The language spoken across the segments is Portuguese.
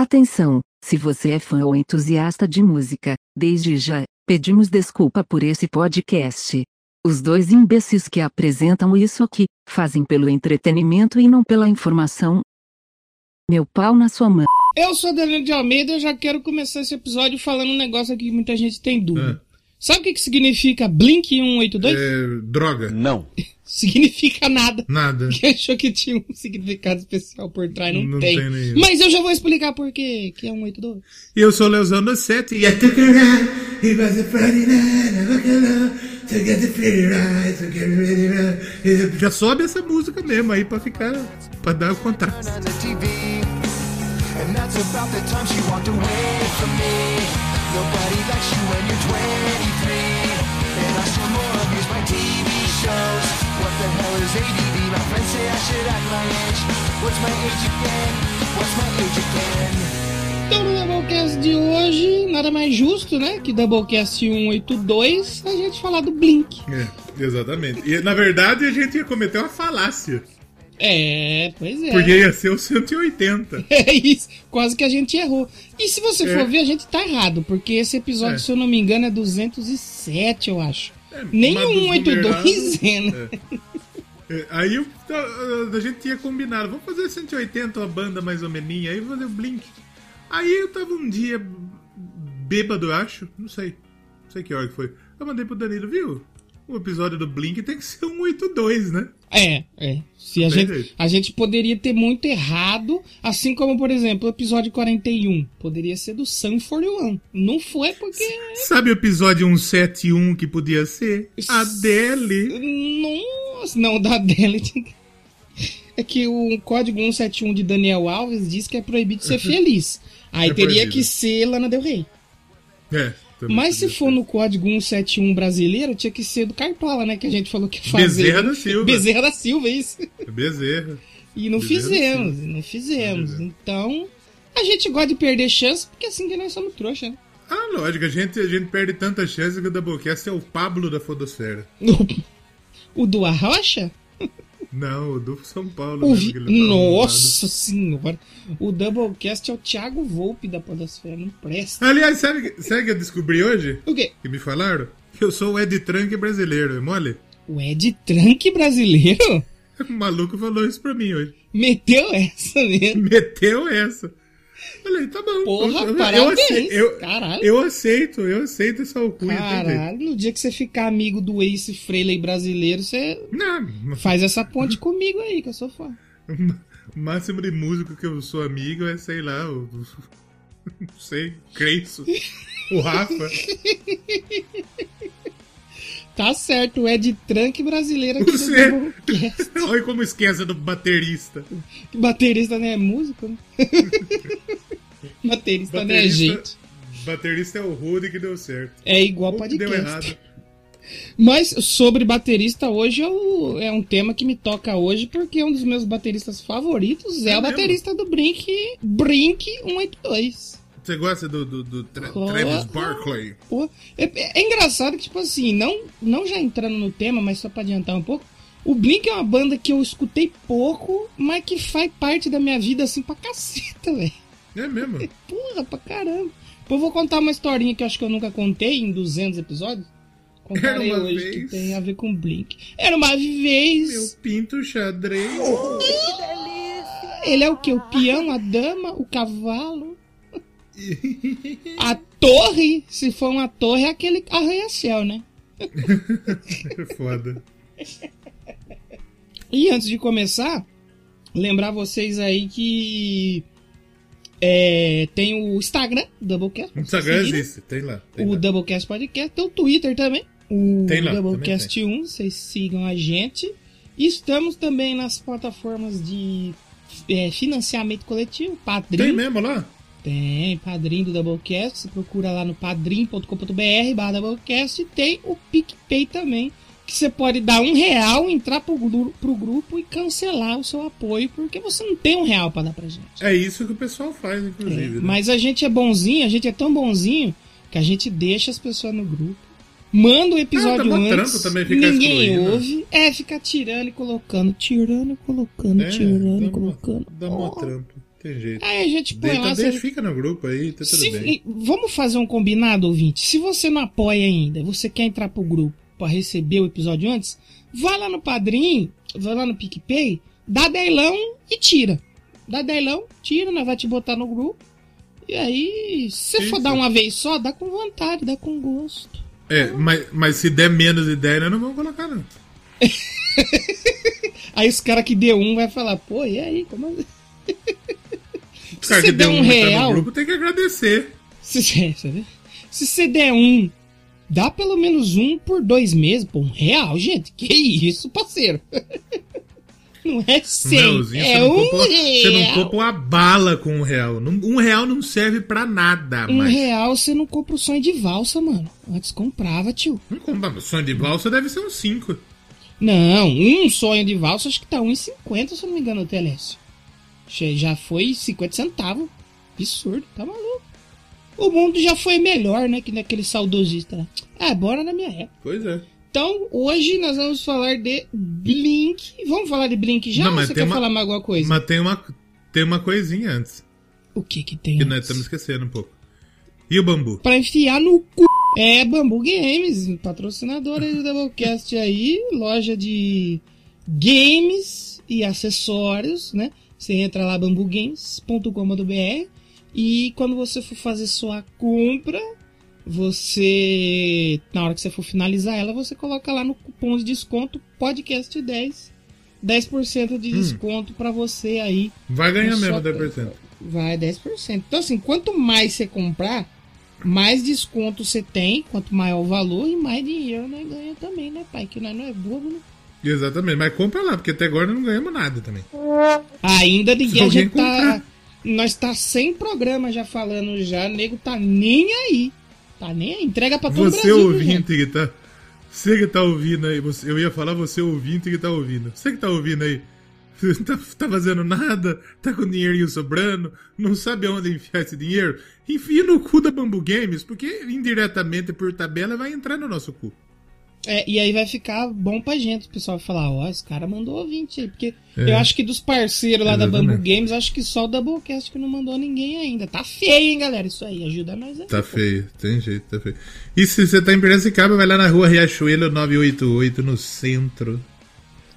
Atenção! Se você é fã ou entusiasta de música, desde já, pedimos desculpa por esse podcast. Os dois imbecis que apresentam isso aqui, fazem pelo entretenimento e não pela informação. Meu pau na sua mão. Eu sou Danilo de Almeida e eu já quero começar esse episódio falando um negócio aqui que muita gente tem dúvida. Sabe o que, que significa Blink 182? É, droga. Não. Significa nada. Nada. Quem achou que tinha um significado especial por trás não, Não tem. tem. Mas eu já vou explicar por quê que é 182. E eu sou o Leozão do 7 e I took a ride, it was a Friday night, I woke up to get the pretty ride, to get me ready ride. Já sobe essa música mesmo aí pra ficar, pra dar o contraste. And that's about the time she walked away from me. Nobody likes you when you're 23. And I still ADD? My friends say I should act my age. What's my age again? What's my age again? Então no Doublecast de hoje, nada mais justo, né? Que Doublecast 182, a gente falar do Blink. É, exatamente. E na verdade a gente ia cometer uma falácia, É, pois é. porque ia ser o 180. É isso, quase que a gente errou. E se você É. for ver, a gente tá errado, porque esse episódio, É. se eu não me engano, é 207, eu acho. É, Nem dos 182 é, né? É, Aí eu- a, a gente tinha combinado, vamos fazer 180, uma banda mais ou menos, aí vou fazer o Blink. Aí eu tava um dia bêbado, eu acho, não sei, não sei que hora que foi. Eu mandei pro Danilo, viu? O episódio do Blink tem que ser um 82, né? É, é. Se a, gente, jeito. a gente poderia ter muito errado, assim como, por exemplo, o episódio 41. Poderia ser do Sun 41. Não foi porque. Sabe o episódio 171 que podia ser? Adele. Nossa, não, da que- É que o código 171 de Daniel Alves diz que é proibido ser feliz. Aí É teria proibido. que ser Lana Del Rey. É. Mas se for no código 171 brasileiro, tinha que ser do Cartola, né? Que a gente falou que fazer. Bezerra da Silva. Bezerra da Silva, isso. Bezerra. E não Bezerra fizemos, não fizemos. Bezerra. Então, a gente gosta de perder chance, porque assim que nós somos trouxa, né? Ah, lógico, a gente, a gente perde tanta chance que o Doublecast é o Pablo da Fodosfera. O do Arrocha? Não, o do São Paulo. O Vi- tá arrumado. Nossa senhora. O Doublecast é o Thiago Volpe da Podosfera, não presta. Aliás, sabe, sabe o que eu descobri hoje? O quê? Que me falaram? Que eu sou o Ed Trunk brasileiro, é mole? O Ed Trunk brasileiro? O maluco falou isso pra mim hoje. Meteu essa mesmo. Meteu essa. Falei, tá bom. Porra, eu, parabéns. aceito, eu, Caralho. eu aceito, eu aceito essa alcunha. Caralho, no dia que você ficar amigo do Ace Frehley brasileiro, você Não, faz essa ponte comigo aí, que eu sou fã. o máximo de músico que eu sou amigo é, sei lá, o. Não sei, Creço. O Rafa. Tá certo, o Ed Trunk brasileiro aqui Você- do. Olha como esquece do baterista. Baterista não é músico, né? Baterista, não é gente. Baterista é o Rude que deu certo. É igual Ou que deu podcast. errado. Mas sobre baterista hoje é, o- é um tema que me toca hoje, porque um dos meus bateristas favoritos é, É o mesmo? baterista do Brink, Brink 182. Você gosta do, do, do Tra- Oh. Travis Barkley? Pô, é, é engraçado que, tipo assim, não, não já entrando no tema, mas só pra adiantar um pouco, o Blink é uma banda que eu escutei pouco, mas que faz parte da minha vida assim pra caceta, velho. É mesmo? Porra, pra caramba. Pô, eu vou contar uma historinha que eu acho que eu nunca contei em 200 episódios. Contarei Era uma hoje, que vez. tem a ver com Blink. Era uma vez. Meu pinto xadrez. Ele é o que? O peão, a dama, o cavalo. A torre, se for uma torre, é aquele arranha-céu, né? Foda. E antes de começar, lembrar vocês aí que é, tem o Instagram, Doublecast. O Instagram seguirem. existe, tem lá. Tem o lá. Doublecast Podcast, tem o Twitter também. O Tem lá, Doublecast 1, vocês sigam a gente. Estamos também nas plataformas de é, financiamento coletivo, Padrim. Tem mesmo lá? Tem, Padrim do Doublecast. Você procura lá no padrim.com.br barra Doublecast. E tem o PicPay também. Que você pode dar um real, entrar pro, pro grupo e cancelar o seu apoio, porque você não tem um real pra dar pra gente. É isso que o pessoal faz, inclusive. É, né? mas a gente é bonzinho, a gente é tão bonzinho que a gente deixa as pessoas no grupo. Manda o episódio Ah, mó antes. também ficar ninguém excluindo. ouve. É, ficar tirando e colocando. Tirando e colocando, É, tirando e colocando. Dá mó Ó, trampo. Tem jeito. Aí a gente põe Deita, lá. deixa, você- fica no grupo aí, tá tudo Se- bem. vamos fazer um combinado, ouvinte. Se você não apoia ainda, você quer entrar pro grupo pra receber o episódio antes, vai lá no Padrim, vai lá no PicPay, dá delão e tira. Dá delão, tira, nós vai te botar no grupo. E aí, se você for dar uma vez só, dá com vontade, dá com gosto. É, mas, mas se der menos de 10, nós não vamos colocar, não. Aí os caras que deu um vai falar, pô, e aí, como assim? Se cara você que der um entrar real, no grupo tem que agradecer. Se- se você der um, dá pelo menos um por dois meses, pô, um real, gente. Que isso, parceiro? Não é cem, é um compra, você não real. compra uma bala com um real. Um real não serve pra nada, Um mas... real você não compra o sonho de valsa, mano. Antes comprava, tio. Não compra, sonho de valsa deve ser uns 5. Não, um sonho de valsa acho que tá 1,50, se eu não me engano, o Telécio. Che- Já foi 50 centavos. Absurdo, tá maluco. O mundo já foi melhor, né? Que naquele saudosista lá. Ah, bora na minha época. Pois é. Então, hoje nós vamos falar de Blink. Vamos falar de Blink já Não, ou mas você tem quer uma- falar mais alguma coisa? Mas tem uma, tem uma coisinha antes, O que que tem? que nós antes? estamos esquecendo um pouco. E o bambu? Pra enfiar no cu. É Bambu Games, patrocinador aí do Doublecast aí, loja de games e acessórios, né? Você entra lá bambugames.com.br e quando você for fazer sua compra, você, na hora que você for finalizar ela, você coloca lá no cupom de desconto podcast 10. 10% de Hum. desconto pra você aí Vai ganhar mesmo 10%. Vai 10%. Então, assim, quanto mais você comprar, mais desconto você tem, quanto maior o valor, e mais dinheiro nós ganha também, né, pai? Que nós não é bobo, né? Exatamente, mas compra lá, porque até agora não ganhamos nada também. Ainda ninguém alguém já tá. Nós tá sem programa já falando já, nego tá nem aí. Tá nem aí. Entrega pra todo Você Brasil. viu, ouvinte que tá. Você que tá ouvindo aí, você- eu ia falar você ouvinte que tá ouvindo. Você que tá ouvindo aí, você tá, tá fazendo nada, tá com dinheirinho sobrando, não sabe aonde enfiar esse dinheiro? Enfia no cu da Bambu Games, porque indiretamente por tabela vai entrar no nosso cu. É, e aí vai ficar bom pra gente. O pessoal vai falar, ó, esse cara mandou ouvinte aí. Porque É. eu acho que dos parceiros lá da Exatamente. Bambu Games, acho que só o Doublecast que não mandou ninguém ainda. Tá feio, hein, galera? Isso aí, ajuda nós aí. Tá feio, tem jeito, tá feio. E se você tá em Piracicaba, vai lá na rua Riachuelo 988, no centro.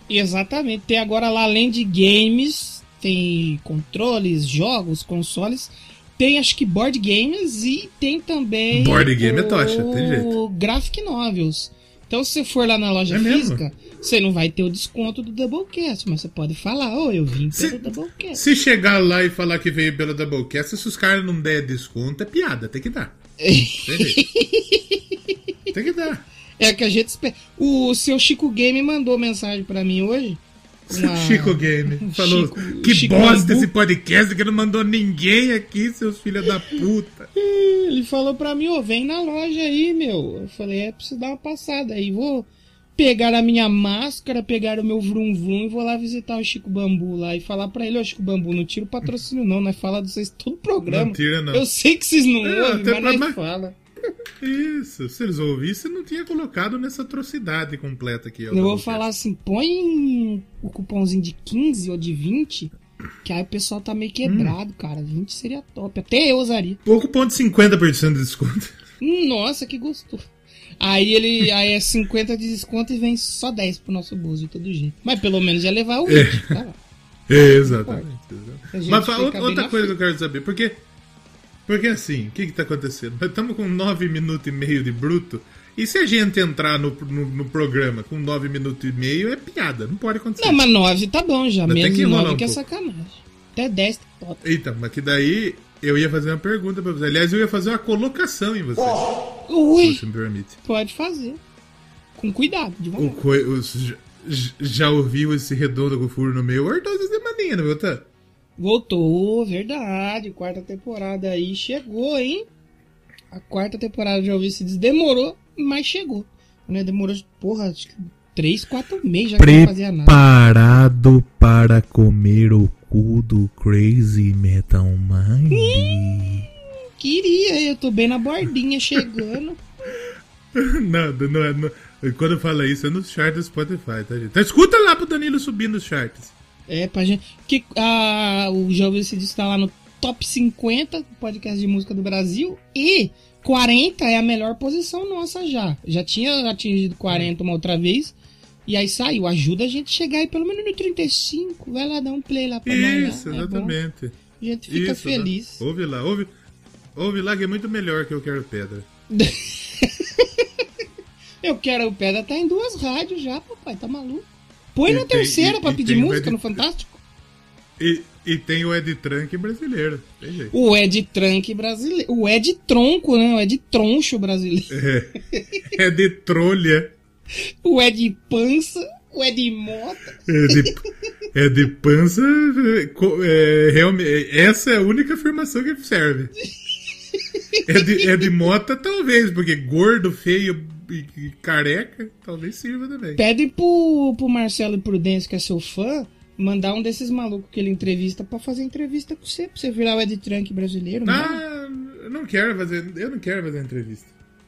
Exatamente. Tem agora lá, além de games, tem controles, jogos, consoles. Tem acho que board games e tem também. Board game é tocha, tem jeito. O Graphic Novels. Então, se você for lá na loja É mesmo? física, você não vai ter o desconto do Doublecast, mas você pode falar, ô, eu vim Se- pelo Doublecast. Se chegar lá e falar que veio pelo Doublecast, se os caras não der desconto, é piada, tem que dar. Tem que dar. É que a gente espera. O seu Chico Game mandou mensagem pra mim hoje. Uma- Chico Game falou: Chico- Que Chico bosta Bambu." esse podcast que não mandou ninguém aqui, seus filhos da puta. Ele falou pra mim, ô, vem na loja aí, meu. Eu falei, é, preciso dar uma passada aí. Vou pegar a minha máscara, pegar o meu vrum vrum e vou lá visitar o Chico Bambu lá e falar pra ele, ô Chico Bambu, não tira o patrocínio não, nós fala de vocês todo o programa. Não tira, não. Eu sei que vocês não É, ouvem, mas mas- fala. Isso, se eles ouvissem, não tinha colocado nessa atrocidade completa aqui. Eu vou falar assim, põe o cupomzinho de 15 ou de 20, que aí o pessoal tá meio quebrado, cara. 20 seria top. Até eu usaria. Pouco ponto 50% de desconto. Nossa, que gostoso. Aí ele aí é 50 de desconto e vem só 10 pro nosso bolso de todo jeito. Mas pelo menos ia levar o 20, tá lá. É, exatamente. A gente Mas outra, coisa que eu quero saber, porque. Porque assim, o que que tá acontecendo? Nós estamos com 9 minutos e meio de bruto. E se a gente entrar no, no, no programa com 9 minutos e meio, é piada. Não pode acontecer. Não, mas 9 tá bom já. Mas Menos que enrolar 9 um que é pouco. sacanagem. Até 10 tá top. Eita, mas que daí eu ia fazer uma pergunta pra você. Aliás, eu ia fazer uma colocação em você. Ui, Se você me permite. pode fazer. Com cuidado, O devagar. coi- os- já ouviu esse redondo com furo no meio? Hortose de maninha, não viu, tá? Voltou, verdade. Quarta temporada aí chegou, hein? A quarta temporada se diz, demorou, mas chegou. Né? Demorou, porra, acho que 3, 4 meses já que não fazia nada. Preparado para comer o cu do Crazy Metal Mind? Queria, eu tô bem na bordinha chegando. Nada, não é. não- Quando fala isso é nos charts do Spotify, tá, gente? Então escuta lá pro Danilo subir nos charts. É, pra gente. Que, a, o Jovem se está lá no top 50 podcast de música do Brasil e 40 é a melhor posição nossa já. Já tinha atingido 40 uma outra vez. E aí saiu. Ajuda a gente a chegar aí pelo menos no 35. Vai lá dar um play lá pra nós. Isso, lá. É exatamente. A gente fica Isso, feliz. né? Ouve lá, ouve, ouve lá que é muito melhor que eu quero pedra. Eu quero o Pedra tá em duas rádios já, papai. Tá maluco? Põe E na tem- terceira e- pra e pedir música Ed- no Fantástico. E, e tem o Ed Trunk brasileiro. O Ed Trunk brasileiro. O Ed Tronco, né? O Ed Troncho brasileiro. É de trolha. O Ed Pança. O Ed Mota. É de, é de pança. é, realmente, essa é a única afirmação que serve. De, é de mota, talvez, porque gordo, feio e, e careca, talvez sirva também. Pede pro, pro Marcelo Prudêncio, que é seu fã, mandar um desses malucos que ele entrevista pra fazer entrevista com você, pra você virar o Ed Trunk brasileiro. Ah, eu não quero fazer. Eu não quero fazer entrevista.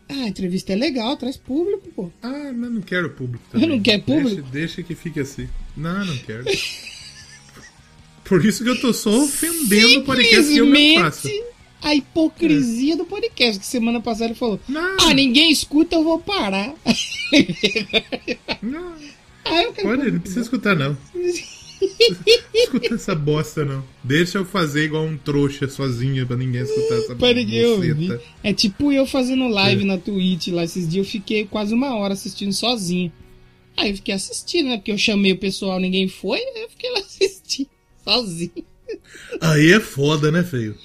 Ah, a entrevista é legal, traz público, pô. Ah, mas não quero público também. Não quer público? Deixa, deixa que fique assim. Não, não quero. Por isso que eu tô só ofendendo o podcast que eu mesmo faço. A hipocrisia do podcast, que semana passada ele falou. Não. Ah, ninguém escuta, eu vou parar. Não, Ah, eu quero pode, não precisa escutar não. Escuta essa bosta não. Deixa eu fazer igual um trouxa sozinho pra ninguém escutar essa Pra ninguém ouvir. buceta. É tipo eu fazendo live É. na Twitch lá esses dias, eu fiquei quase uma hora assistindo sozinho. Aí eu fiquei assistindo, né? Porque eu chamei o pessoal, ninguém foi, aí eu fiquei lá assistindo, sozinho. Aí é foda, né, feio?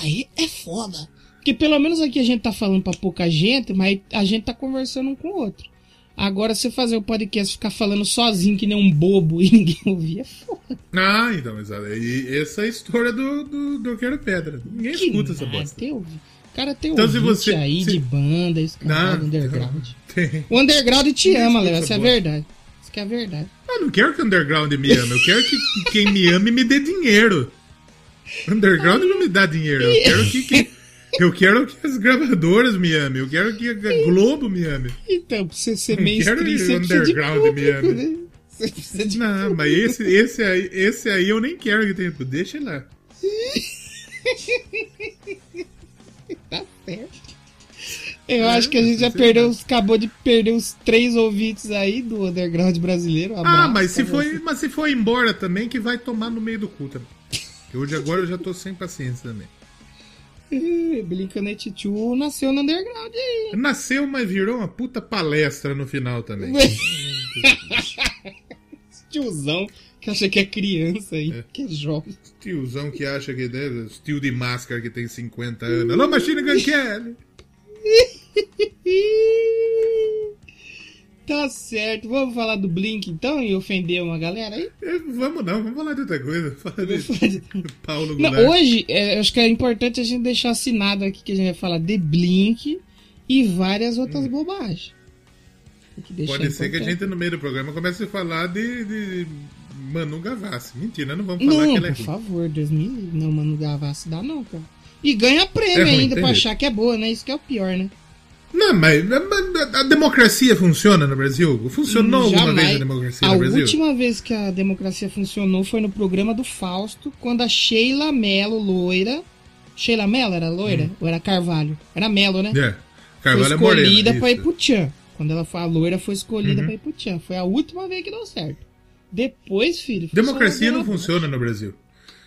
Aí é foda. Porque pelo menos aqui a gente tá falando pra pouca gente, mas a gente tá conversando um com o outro. Agora, você fazer o podcast e ficar falando sozinho que nem um bobo e ninguém ouvir é foda. Ah, então, mas aí, essa é a história do, do, do Eu Quero Pedra. Ninguém Que escuta essa nada, bosta. Tem, ouvi- cara tem Então, se você- aí se- de banda, esse cara Não, do underground. Tem. O underground te Ninguém ama, Léo, essa essa é a bosta. verdade. Isso que é a verdade. Eu não quero que o underground me ame, eu quero que quem me ame me dê dinheiro. Underground não me dá dinheiro, eu quero que, que- eu quero que as gravadoras me amem, eu quero que a Globo me ame. Então, pra você ser mainstream, quero você underground público, me ame. né? Você precisa de Não, mas esse, esse, aí, esse aí eu nem quero que tenha. Deixa lá. Tá certo. Eu acho que a gente já perdeu, os- acabou de perder os três ouvintes aí do underground brasileiro. Um Ah, abraço mas se, foi, você. mas se for embora também, que vai tomar no meio do cu também. Que Hoje agora eu já tô sem paciência também. Ih, Blink-182 nasceu no underground aí. Nasceu, mas virou uma puta palestra no final também. Tiozão que acha que é criança aí, que é jovem. Tiozão que acha que é tio de máscara que tem 50 anos. Alô, Machine Gun Kelly! Tá certo, vamos falar do Blink então e ofender uma galera aí? Eh, Vamos não, vamos falar de outra coisa. Falar de Paulo Não, Goulart. hoje, é, acho que é importante a gente deixar assinado aqui que a gente vai falar de Blink e várias outras bobagens. Hum. Pode ser que a gente no meio do programa comece a falar de, de Manu Gavassi. Mentira, não vamos falar Não, que ela é por ruim. favor, Deus me livre. Não, mano, Gavassi dá não, cara. E ganha prêmio É ruim, ainda pra achar que é boa, né? Isso que é o pior, né? Não, mas a democracia funciona no Brasil? Funcionou alguma Jamais. vez a democracia A no Brasil? última vez que a democracia funcionou foi no programa do Fausto, quando a Sheila Mello, loira. Sheila Mello era loira? Ou era Carvalho? Era Mello, né? É. foi Carvalho é escolhida morena. pra ir isso. pro Tchan. Quando ela foi a loira, foi escolhida Uhum. pra ir pro Tchan. Foi a última vez que deu certo. Depois, filho. foi Democracia não funciona no Brasil.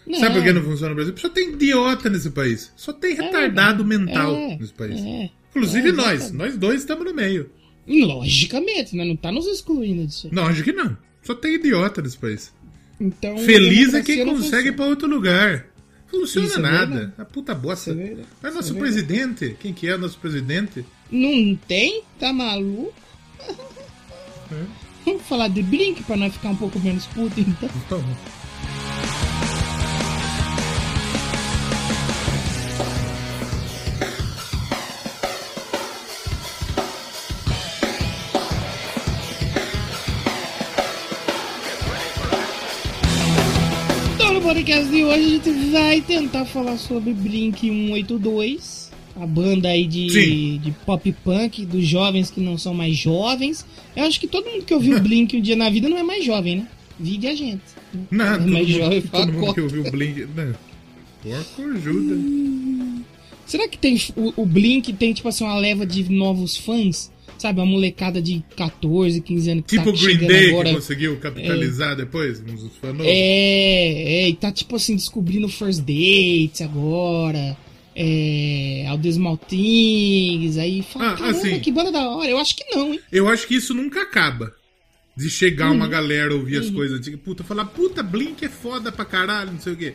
abaixo. Sabe por que não funciona no Brasil? Só tem idiota nesse país. Só tem retardado mental É, nesse país. é. Inclusive É, nós. Nós dois estamos no meio. Logicamente, né? Não tá nos excluindo disso aí. Não, acho que não. Só tem idiota país. Então, Feliz é quem não consegue ir pra outro lugar. Funciona Isso é nada. verdade. a puta bosta. É. Mas nosso é verdade. presidente, quem que é o nosso presidente? Não tem? Tá maluco? Vamos falar de Blink pra nós ficar um pouco menos puto, então. Então, podcast de hoje a gente vai tentar falar sobre Blink 182, a banda aí de, Sim. de pop punk, dos jovens que não são mais jovens. Eu acho que todo mundo que ouviu Blink um dia na vida não é mais jovem, né? Vigue a gente. Não, É todo, mais mundo, jovem, todo mundo que ouviu o Blink. Não. Porco ajuda. Será que tem o, o Blink tem tipo assim uma leva de novos fãs? Sabe, uma molecada de 14, 15 anos que Tipo o tá Green Day agora. que conseguiu capitalizar depois, uns fãs novos. É, é, e tá tipo assim, descobrindo First Dates agora. É. Aldes Maltings, aí fala, Ah, caramba, assim. que banda da hora. Eu acho que não, hein? Eu acho que isso nunca acaba. De chegar Uhum. uma galera ouvir as coisas antigas. Puta, falar, puta, Blink é foda pra caralho, não sei o quê.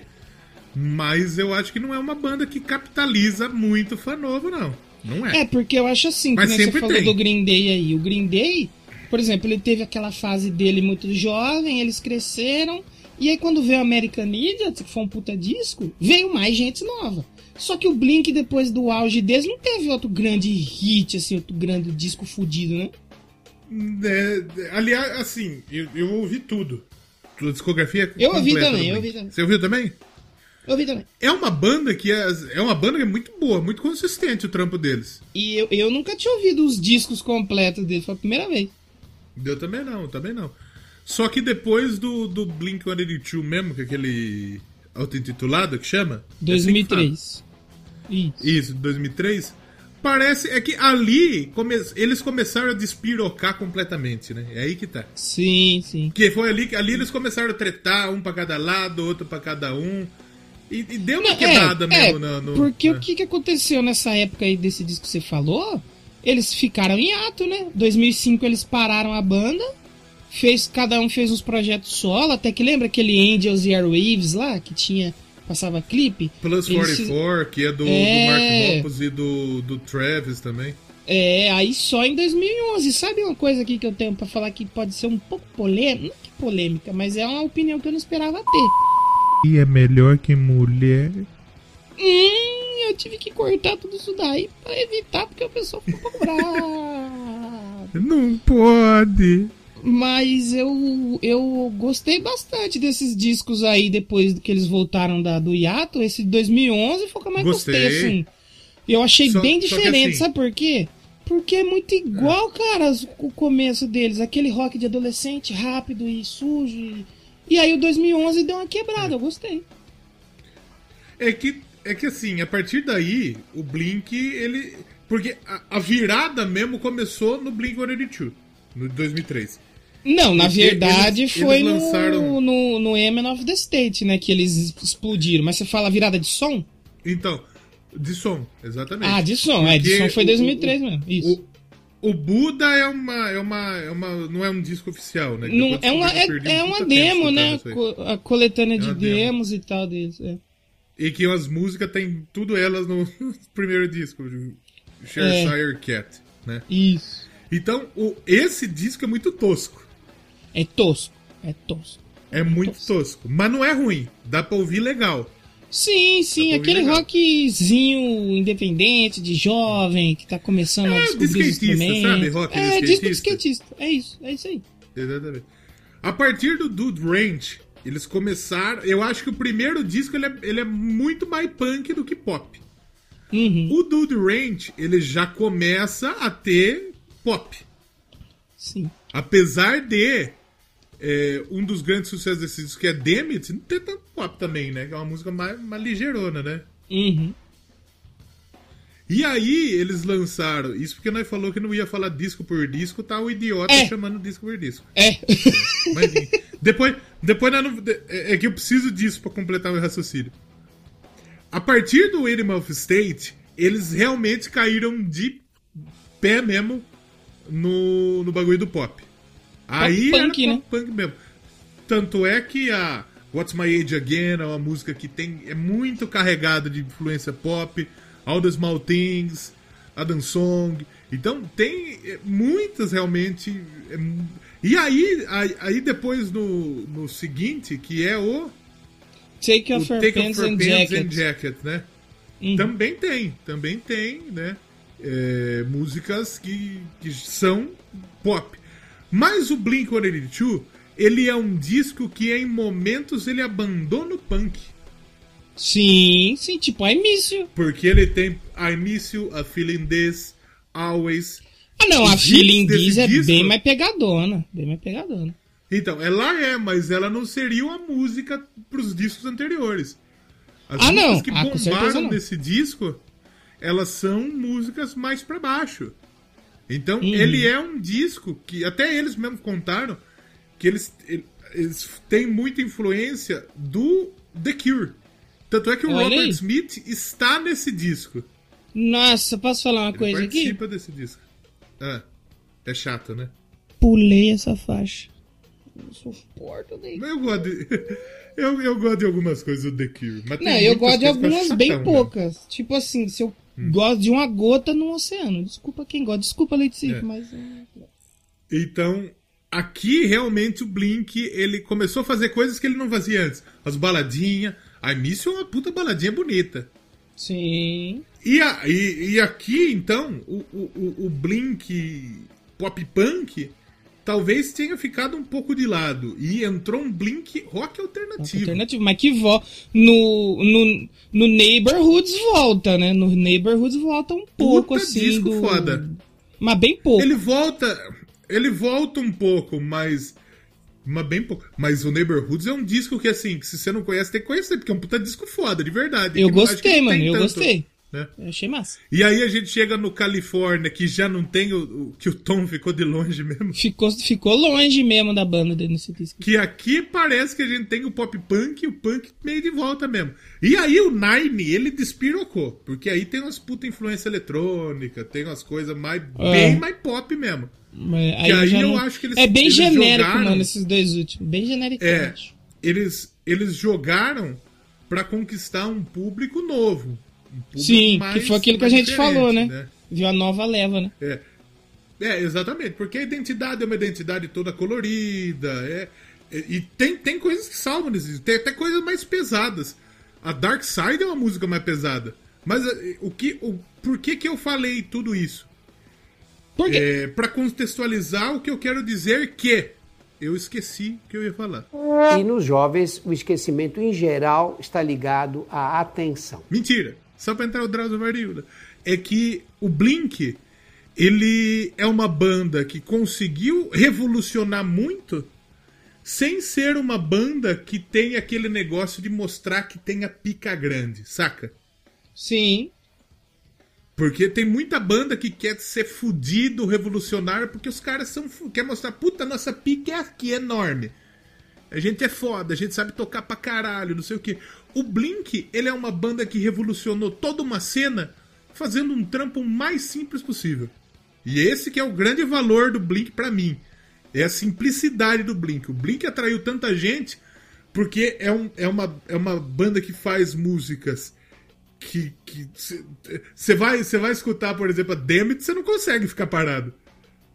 Mas eu acho que não é uma banda que capitaliza muito fã novo, não. Não é. É, porque eu acho assim, Mas você sempre falou tem. do Green Day aí. O Green Day, por exemplo, ele teve aquela fase dele muito jovem, eles cresceram. E aí quando veio o American Idiot, que foi um puta disco, veio mais gente nova. Só que o Blink, depois do auge deles, não teve outro grande hit, assim, outro grande disco fudido, né? É, aliás, assim, eu, eu ouvi tudo. A discografia Eu ouvi completa também, eu ouvi também. Você ouviu também? Eu ouvi também. É uma banda que é, é uma banda que é muito boa, muito consistente o trampo deles. E eu, eu nunca tinha ouvido os discos completos deles, foi a primeira vez. Eu também não, também não. Só que depois do, do Blink-182 mesmo, que é aquele auto-intitulado que chama? É assim que. 2003. Isso. Isso, 2003. Parece. É que ali come- eles começaram a despirocar completamente, né? É aí que tá. Sim, sim. Que foi ali que ali eles começaram a tretar, um pra cada lado, outro pra cada um. E, e deu uma Não, quebrada é, mesmo é, no, Porque o que, que aconteceu nessa época aí desse disco que você falou? Eles ficaram em ato, né? 2005 eles pararam a banda, fez cada um fez uns projetos solo, até que lembra aquele Angels e Airwaves lá que tinha passava clipe? Plus Eles 44, que é do, É. do Mark Hoppus e do, do Travis também. É, aí só em 2011. Sabe uma coisa aqui que eu tenho pra falar que pode ser um pouco polêmica? Não que polêmica, mas é uma opinião que eu não esperava ter. E é melhor que mulher. Hum, eu tive que cortar tudo isso daí pra evitar, porque o pessoal ficou bravo. Não pode. Mas eu, eu gostei bastante desses discos aí depois que eles voltaram da, do hiato. Esse de 2011 foi o que eu mais gostei, Gostei. assim. Eu achei Só- bem diferente, assim- sabe por quê? Porque é muito igual, cara, as- o começo deles. Aquele rock de adolescente rápido e sujo. E, e aí o 2011 deu uma quebrada, eu gostei. É que, é que assim, a partir daí, o Blink, ele. Porque a, a virada mesmo começou no Blink 182, no 2003. Não, na Porque verdade eles- foi eles no, lançaram- no, no Emin of the State, né? Que eles explodiram. Mas você fala virada de som? Então, de som, exatamente. Ah, de som. É, de Porque som foi o- 2003 o- mesmo. Isso. O, Buda é uma, é uma. É uma. Não é um disco oficial, né? Não, é uma, é, é um uma demo, né? A coletânea de uma demo. demos e tal deles. É. E que as músicas tem tudo elas no primeiro disco, o Shershire Cat, né? Isso. Então, o, esse disco é muito tosco. É tosco. É tosco. É muito tosco. Mas não é ruim. Dá pra ouvir legal. Sim, sim, Tá bom, aquele legal. rockzinho independente, de jovem, que tá começando a É, descobrir de os sabe? Rock é, disco de skatista. skatista. É isso, é isso aí. Exatamente. A partir do Dude Ranch, eles começaram. Eu acho que o primeiro disco ele é, ele é muito mais punk do que pop. Uhum, O Dude Ranch, ele já começa a ter pop. sim. Apesar de é, um dos grandes sucessos desse disco, que é Demet, não ter tanto pop também, né? Que é uma música mais, mais ligeirona, né? Uhum. E aí eles lançaram, isso porque nós falou que não ia falar disco por disco, tá o idiota É. chamando disco por disco. É. Mas depois, depois não- é é que eu preciso disso pra completar meu raciocínio. A partir do Animal of State, eles realmente caíram de pé mesmo no, no bagulho do pop. Aí punk, era né? punk mesmo. Tanto é que a What's My Age Again é uma música que tem, é muito carregada de influência pop. All the Small Things, Adam Song. Então tem é, muitas realmente. é e aí, aí, depois no, no seguinte, que é o, Take off your Take pants and jacket. and Jacket, né? Uhum. Também tem, também tem, né? é, músicas que, que são pop. Mas o Blink-182, ele é um disco que em momentos ele abandona o punk. Sim, sim, tipo, miss you. Porque ele tem Miss You, A Feeling This, Always. Ah, não, a Feeling desse This é disco- bem mais pegadona. Bem mais pegadona. Então, ela é, mas ela não seria uma música pros discos anteriores. As Ah, não. músicas que Ah, bombaram não. nesse disco, elas são músicas mais pra baixo. Então, Uhum. ele é um disco que até eles mesmos contaram que eles, eles têm muita influência do The Cure. Tanto é que o Olha Robert aí. Smith está nesse disco. Nossa, posso falar uma Ele coisa aqui? participa desse disco. Ah, é chato, né? Pulei essa faixa. Não suporto daí. Mas eu gosto de. Eu, eu gosto de algumas coisas do The Cure. Mas tem Não, eu gosto de algumas bem chatão, poucas. Tipo assim, se eu Hum. gosto de uma gota no oceano. Desculpa quem gosta. Desculpa, Leite É. mas. é? Então, aqui realmente o Blink ele começou a fazer coisas que ele não fazia antes. As baladinhas. A Miss é uma puta baladinha bonita. Sim. E, a- e- e aqui, então, o, o- o Blink pop punk talvez tenha ficado um pouco de lado. E entrou um Blink rock alternativo. Alternativo. Mas que volta. No, no, no Neighborhoods volta, né? No Neighborhoods volta um pouco Puta assim. disco do... foda. Mas bem pouco. Ele volta. Ele volta um pouco, mas. Mas bem pouco. Mas o Neighborhoods é um disco que, assim, que se você não conhece, tem que conhecer, porque é um puta disco foda, de verdade. Eu Que gostei, mano. Eu tanto, gostei. Né? Eu achei massa. E aí a gente chega no Califórnia, que já não tem o, o- que o Tom ficou de longe mesmo. Ficou, ficou longe mesmo da banda dele nesse disco. Que aqui parece que a gente tem o pop punk e o punk meio de volta mesmo. E aí o Nine, ele despirocou. Porque aí tem umas puta influência eletrônica, tem umas coisas mais, É. bem mais pop mesmo. Mas aí já eu não- acho que eles- É bem eles genérico, jogaram- mano, esses dois últimos. Bem genérico. É, eles, eles jogaram pra conquistar um público novo. Um Sim, mais- que foi aquilo que a gente falou, né? diferente, Viu a nova leva, né? É. É, exatamente, porque a identidade é uma identidade toda colorida, é, é- e tem, tem coisas que salvam nesse tem até coisas mais pesadas. A Dark Side é uma música mais pesada. Mas é, o que, o, por que que eu falei tudo isso? Por quê? É, para contextualizar o que eu quero dizer que eu esqueci o que eu ia falar. E nos jovens, o esquecimento em geral está ligado à atenção. Mentira. Só pra entrar o Drauzio Variola. É que o Blink, ele é uma banda que conseguiu revolucionar muito sem ser uma banda que tem aquele negócio de mostrar que tem a pica grande, saca? Sim. Porque tem muita banda que quer ser fudido, revolucionário, porque os caras são. Quer mostrar, puta, nossa pica é aqui, é enorme. A gente é foda, a gente sabe tocar pra caralho, não sei o que. O Blink, ele é uma banda que revolucionou toda uma cena fazendo um trampo o mais simples possível. E esse que é o grande valor do Blink pra mim. É a simplicidade do Blink. O Blink atraiu tanta gente porque é, um, é, uma, é uma banda que faz músicas que você vai você vai escutar, por exemplo, a Damned, você não consegue ficar parado.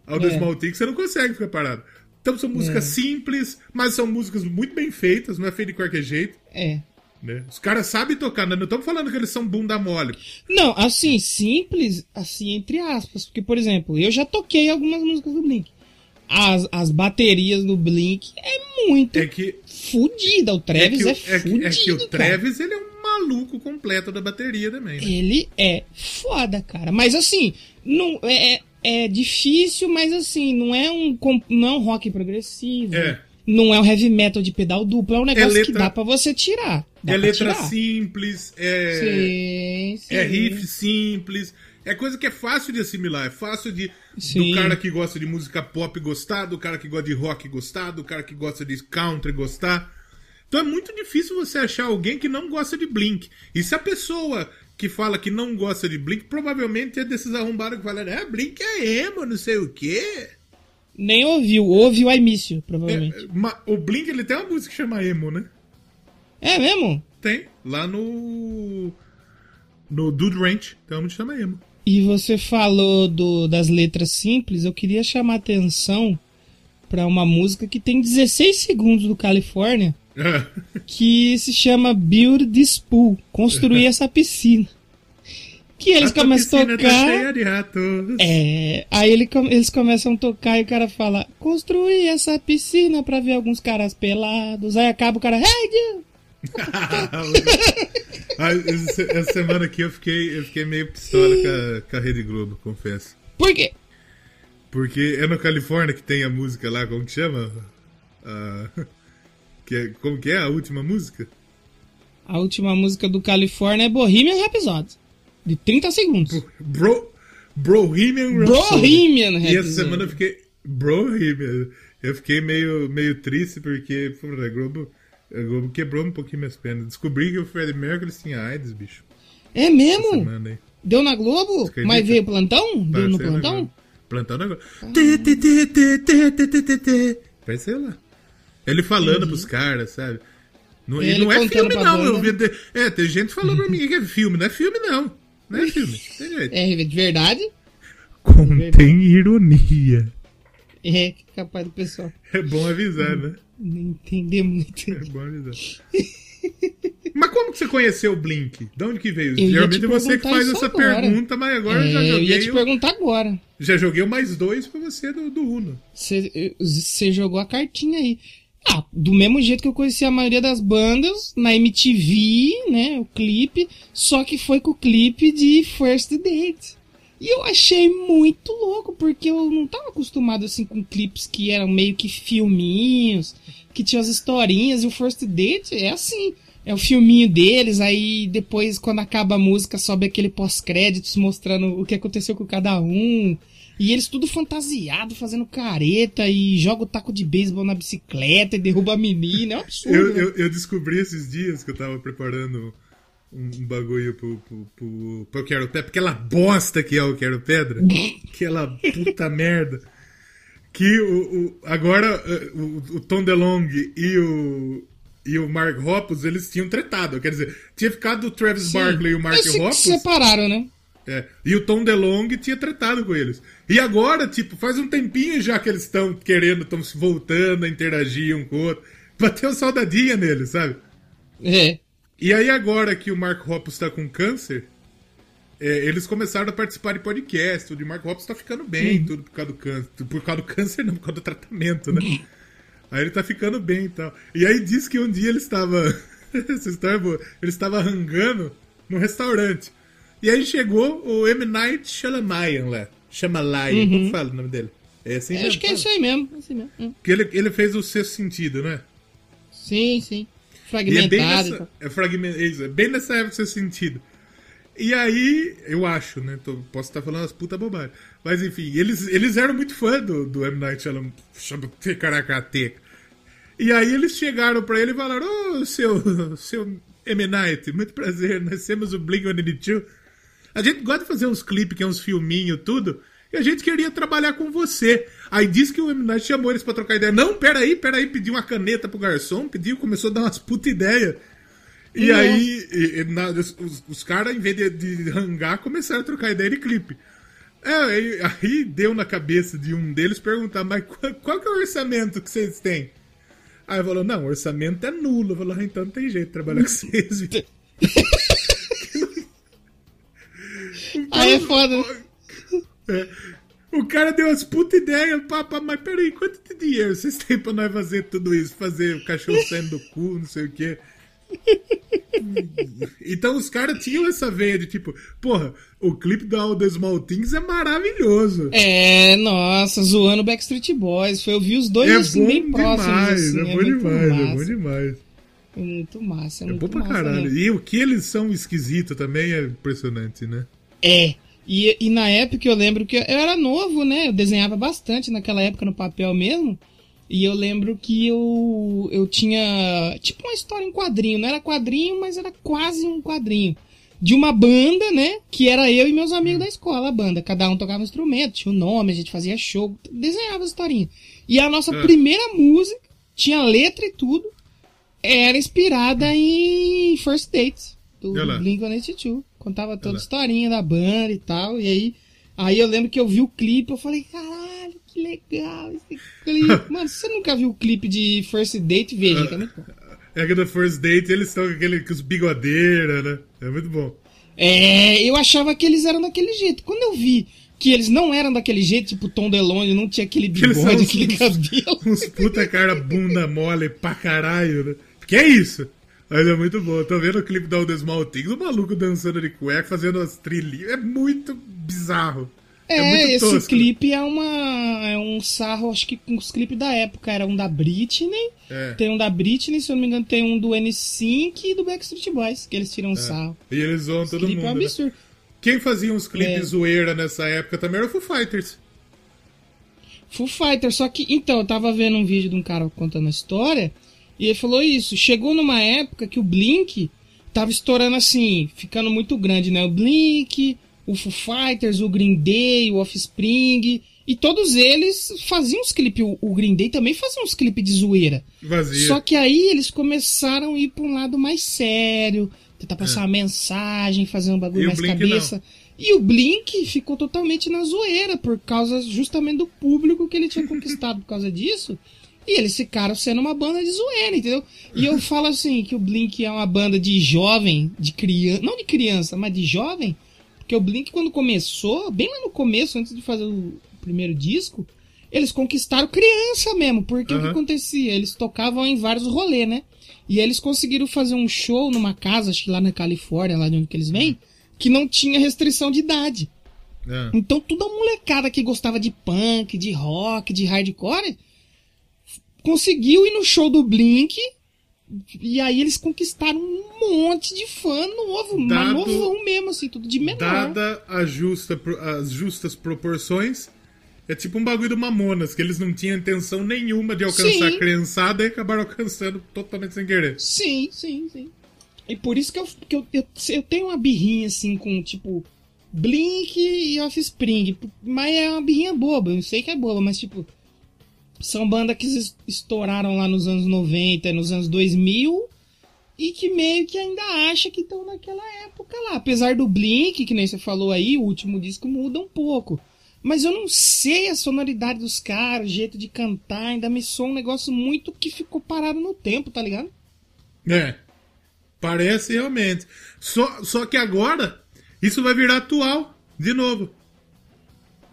Ao É. Small você não consegue ficar parado. Então são músicas simples, mas são músicas muito bem feitas, não é feito de qualquer jeito, É. né? Os caras sabem tocar, né? não estamos falando que eles são bunda mole. Não, assim, simples, assim, entre aspas. Porque, por exemplo, eu já toquei algumas músicas do Blink. As, as baterias do Blink é muito É que fodida. O Travis que, o- é, é que- fudido, é que o cara. Travis, ele é um maluco completo da bateria também, né? Ele é foda, cara. Mas assim, não é, é- é difícil, mas assim, não é um não é um rock progressivo. É. Não é um heavy metal de pedal duplo, é um negócio que letra- dá pra você tirar. Dá É pra letra tirar. simples, é, Sim, sim. é riff simples, é coisa que é fácil de assimilar, é fácil de Sim. do cara que gosta de música pop gostar, do cara que gosta de rock gostar, do cara que gosta de country gostar. Então é muito difícil você achar alguém que não gosta de Blink. E se a pessoa que fala que não gosta de Blink, provavelmente é desses arrombados que falam, é, Blink é emo, não sei o quê. Nem ouviu, ouve o I Miss You, provavelmente. É, o Blink ele tem uma música que chama emo, né? É, mesmo? Tem, lá no. No Dude Ranch, tem uma chama emo. E você falou do, das letras simples, eu queria chamar atenção pra uma música que tem 16 segundos do Califórnia, que se chama Build This Pool, construir essa piscina. Que eles A começam a piscina tocar. Tá. É, aí ele eles começam a tocar e o cara fala: construir essa piscina pra ver alguns caras pelados. Aí acaba o cara, hey, Deus! Essa semana aqui eu fiquei, eu fiquei meio pistola com a, com a Rede Globo, confesso. Por quê? Porque é no Califórnia que tem a música lá, como que chama? que é- como que é a última música? A última música do Califórnia é Bohemian Rhapsody. De 30 segundos. Bro, Brohemian Rhapsody. Bohemian E Rhapsody. essa semana eu fiquei. Brohemian. Eu fiquei meio, meio triste porque a, Globo, a Globo quebrou um pouquinho minhas pernas. Descobri que o Fred Mercury tinha AIDS, bicho. É mesmo? Deu na Globo? Mas veio plantão? Deu no plantão? Plantão na Globo. Vai ser lá. Ele falando Entendi. pros caras, sabe? Não, não é filme, não. Eu né? vi, é, tem gente falando pra mim que é filme. Não é filme, não. Não é filme. Tem jeito. É de verdade? Contém ironia. É, capaz do pessoal. É bom avisar, né? Não entender muito. É avisar. Mas como que você conheceu o Blink? De onde que veio? ia Geralmente te é você que faz essa agora. pergunta, mas agora eu já É, eu joguei. ia te o- perguntar agora. Já joguei o mais dois pra você do, do Uno. Você jogou a cartinha aí. Ah, do mesmo jeito que eu conheci a maioria das bandas, na MTV, né, o clipe, só que foi com o clipe de First Date. E eu achei muito louco, porque eu não tava acostumado assim com clipes que eram meio que filminhos, que tinham as historinhas, e o First Date é assim. É o filminho deles, aí depois, quando acaba a música, sobe aquele pós-créditos mostrando o que aconteceu com cada um. E eles tudo fantasiado, fazendo careta e joga o taco de beisebol na bicicleta e derruba a menina. É um absurdo. Eu, né? eu, eu descobri esses dias que eu tava preparando um, bagulho pro, pro, pro, pro Quero Pedra, aquela bosta que é o Quero Pedra, aquela puta merda. Que o, o- agora o, o Tom DeLonge e o, e o Mark Hoppus, eles tinham tretado. Quer dizer, tinha ficado o Travis Sim. Barkley e o Mark se Hoppus. separaram, né? É, e o Tom DeLonge tinha tratado com eles. E agora, tipo, faz um tempinho já que eles estão querendo, estão se voltando a interagir um com o outro. Bateu uma saudadinha neles, sabe? É. E aí agora que o Mark Hoppus tá com câncer, é, eles começaram a participar de podcast. O de Mark Hoppus tá ficando bem, tudo por causa do câncer. Por causa do câncer, não, por causa do tratamento, né? Aí ele tá ficando bem e tal. E aí diz que um dia ele estava. Essa história é boa. Ele estava rangando num restaurante. E aí chegou o M. Night Shyamalan lá. Shyamalan, como fala o nome dele? É assim mesmo, acho que é isso aí mesmo. é aí mesmo. Hum. Que ele, ele fez o sexto sentido, né? Sim, sim. E é bem Fragmentado. nessa, é é isso, é bem nessa época seu sentido. E aí, eu acho, né? tô- posso estar falando as puta bobagem. Mas enfim, eles, eles eram muito fã do, do M. Night Shyamalan. Caracateca. E aí eles chegaram pra ele e falaram: Ô, seu, seu M. Night, muito prazer, nós temos o Blink-182. A gente gosta de fazer uns clipes, que é uns filminhos, tudo. E a gente queria trabalhar com você. Aí disse que o M. Night chamou eles pra trocar ideia. Não, peraí, peraí, pediu uma caneta pro garçom, pediu, começou a dar umas puta ideia. E Nossa. aí, e- e na- os, os- os caras, em vez de, de rangar, começaram a trocar ideia de clipe. É, aí, aí deu na cabeça de um deles perguntar, mas qual, qual que é o orçamento que vocês têm? Aí falou, não, o orçamento é nulo. Falou, ah, então não tem jeito de trabalhar com vocês. viu?" Aí é foda. Né? É. O cara deu umas puta ideias, papa, mas peraí, quanto de dinheiro vocês têm pra nós fazer tudo isso? Fazer o cachorro saindo do cu, não sei o quê. Então os caras tinham essa veia de tipo, porra, o clipe da All the Small Things é maravilhoso. É, nossa, zoando Backstreet Boys. Foi eu vi os dois É assim, bom bem próximos. demais, assim, é bom muito demais, é massa. bom demais. É muito massa, é, É muito bom pra massa caralho. mesmo. E o que eles são esquisitos também é impressionante, né? É. E, e na época eu lembro que eu era novo, né? Eu desenhava bastante naquela época no papel mesmo. E eu lembro que eu, eu tinha tipo uma história em quadrinho. Não era quadrinho, mas era quase um quadrinho. De uma banda, né? Que era eu e meus amigos da escola, a banda. Cada um tocava um instrumento, tinha o um nome, a gente fazia show, desenhava a historinha. E a nossa É. primeira música, tinha letra e tudo, era inspirada em First Dates, do Olha lá. Blink-182. Contava toda a historinha da banda e tal. E aí, aí eu lembro que eu vi o clipe, eu falei, caralho, que legal esse clipe. Mano, se você nunca viu o clipe de First Date, veja, que é muito bom. É que no First Date eles estão com aquele com os bigodeiras, né? É muito bom. É, eu achava que eles eram daquele jeito. Quando eu vi que eles não eram daquele jeito, tipo Tom DeLonge, não tinha aquele bigode, aquele cabelo. Uns puta cara bunda mole pra caralho, né? Que é isso? Mas é muito bom. Tô vendo o clipe da All the Small Things, o maluco dançando de cueca, fazendo as trilhinhas. É muito bizarro. É, muito esse tosco. clipe é uma. É um sarro, acho que os clipes da época era um da Britney. É. Tem um da Britney, se eu não me engano, tem um do N5 e do Backstreet Boys, que eles tiram um sarro. E eles zoam todo mundo. é um né? absurdo. Quem fazia uns clipes É. zoeira nessa época também era o Foo Fighters. Foo Fighter, só que, então, eu tava vendo um vídeo de um cara contando a história, e ele falou isso, chegou numa época que o Blink tava estourando assim, ficando muito grande, né? O Blink, o Foo Fighters, o Green Day, o Offspring, e todos eles faziam uns clipes, o, Green Day também fazia uns clipes de zoeira. Vazia. Só que aí eles começaram a ir pra um lado mais sério, tentar passar uma mensagem, fazer um bagulho É. E mais Blink cabeça. E o Blink ficou totalmente na zoeira, por causa justamente do público que ele tinha conquistado por causa disso. E eles ficaram sendo uma banda de zoeira, entendeu? E eu falo assim, que o Blink é uma banda de jovem, de criança, não de criança, mas de jovem, porque o Blink quando começou, bem lá no começo, antes de fazer o primeiro disco, eles conquistaram criança mesmo, porque o que Aham. acontecia? Eles tocavam em vários rolês, né? E eles conseguiram fazer um show numa casa, acho que lá na Califórnia, lá de onde que eles vêm, que não tinha restrição de idade. É. Então toda molecada que gostava de punk, de rock, de hardcore, conseguiu ir no show do Blink. E aí eles conquistaram um monte de fã novo, mas novão mesmo, assim, tudo de menor. Dada a justa, as justas proporções, é tipo um bagulho do Mamonas, que eles não tinham intenção nenhuma de alcançar Sim. a criançada e acabaram alcançando totalmente sem querer. Sim, sim, sim. E por isso que eu, que eu, eu, eu tenho uma birrinha assim com, tipo, Blink e Offspring. Mas é uma birrinha boba, eu sei que é boba, mas tipo. São bandas que es- estouraram lá nos anos 90, nos anos 2000 e que meio que ainda acha que estão naquela época lá. Apesar do Blink, que nem você falou aí, o último disco muda um pouco. Mas eu não sei a sonoridade dos caras, o jeito de cantar, ainda me soa um negócio muito que ficou parado no tempo, tá ligado? É. Parece realmente. Só, só que agora, isso vai virar atual de novo.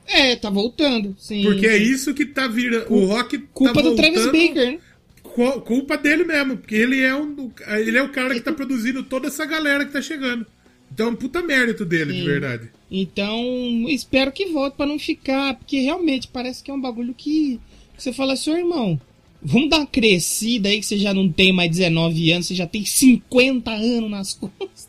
É, tá voltando, sim. Porque é isso que tá virando. O rock Culpa tá do Travis Baker, né? Cu- Culpa dele mesmo, porque ele é, um, ele é o cara que tá produzindo toda essa galera que tá chegando. Então é puta mérito dele, de Sim. verdade. Então, espero que volte pra não ficar, porque realmente parece que é um bagulho que você fala assim, "Ô, irmão, vamos dar uma crescida aí que você já não tem mais 19 anos, você já tem 50 anos nas costas.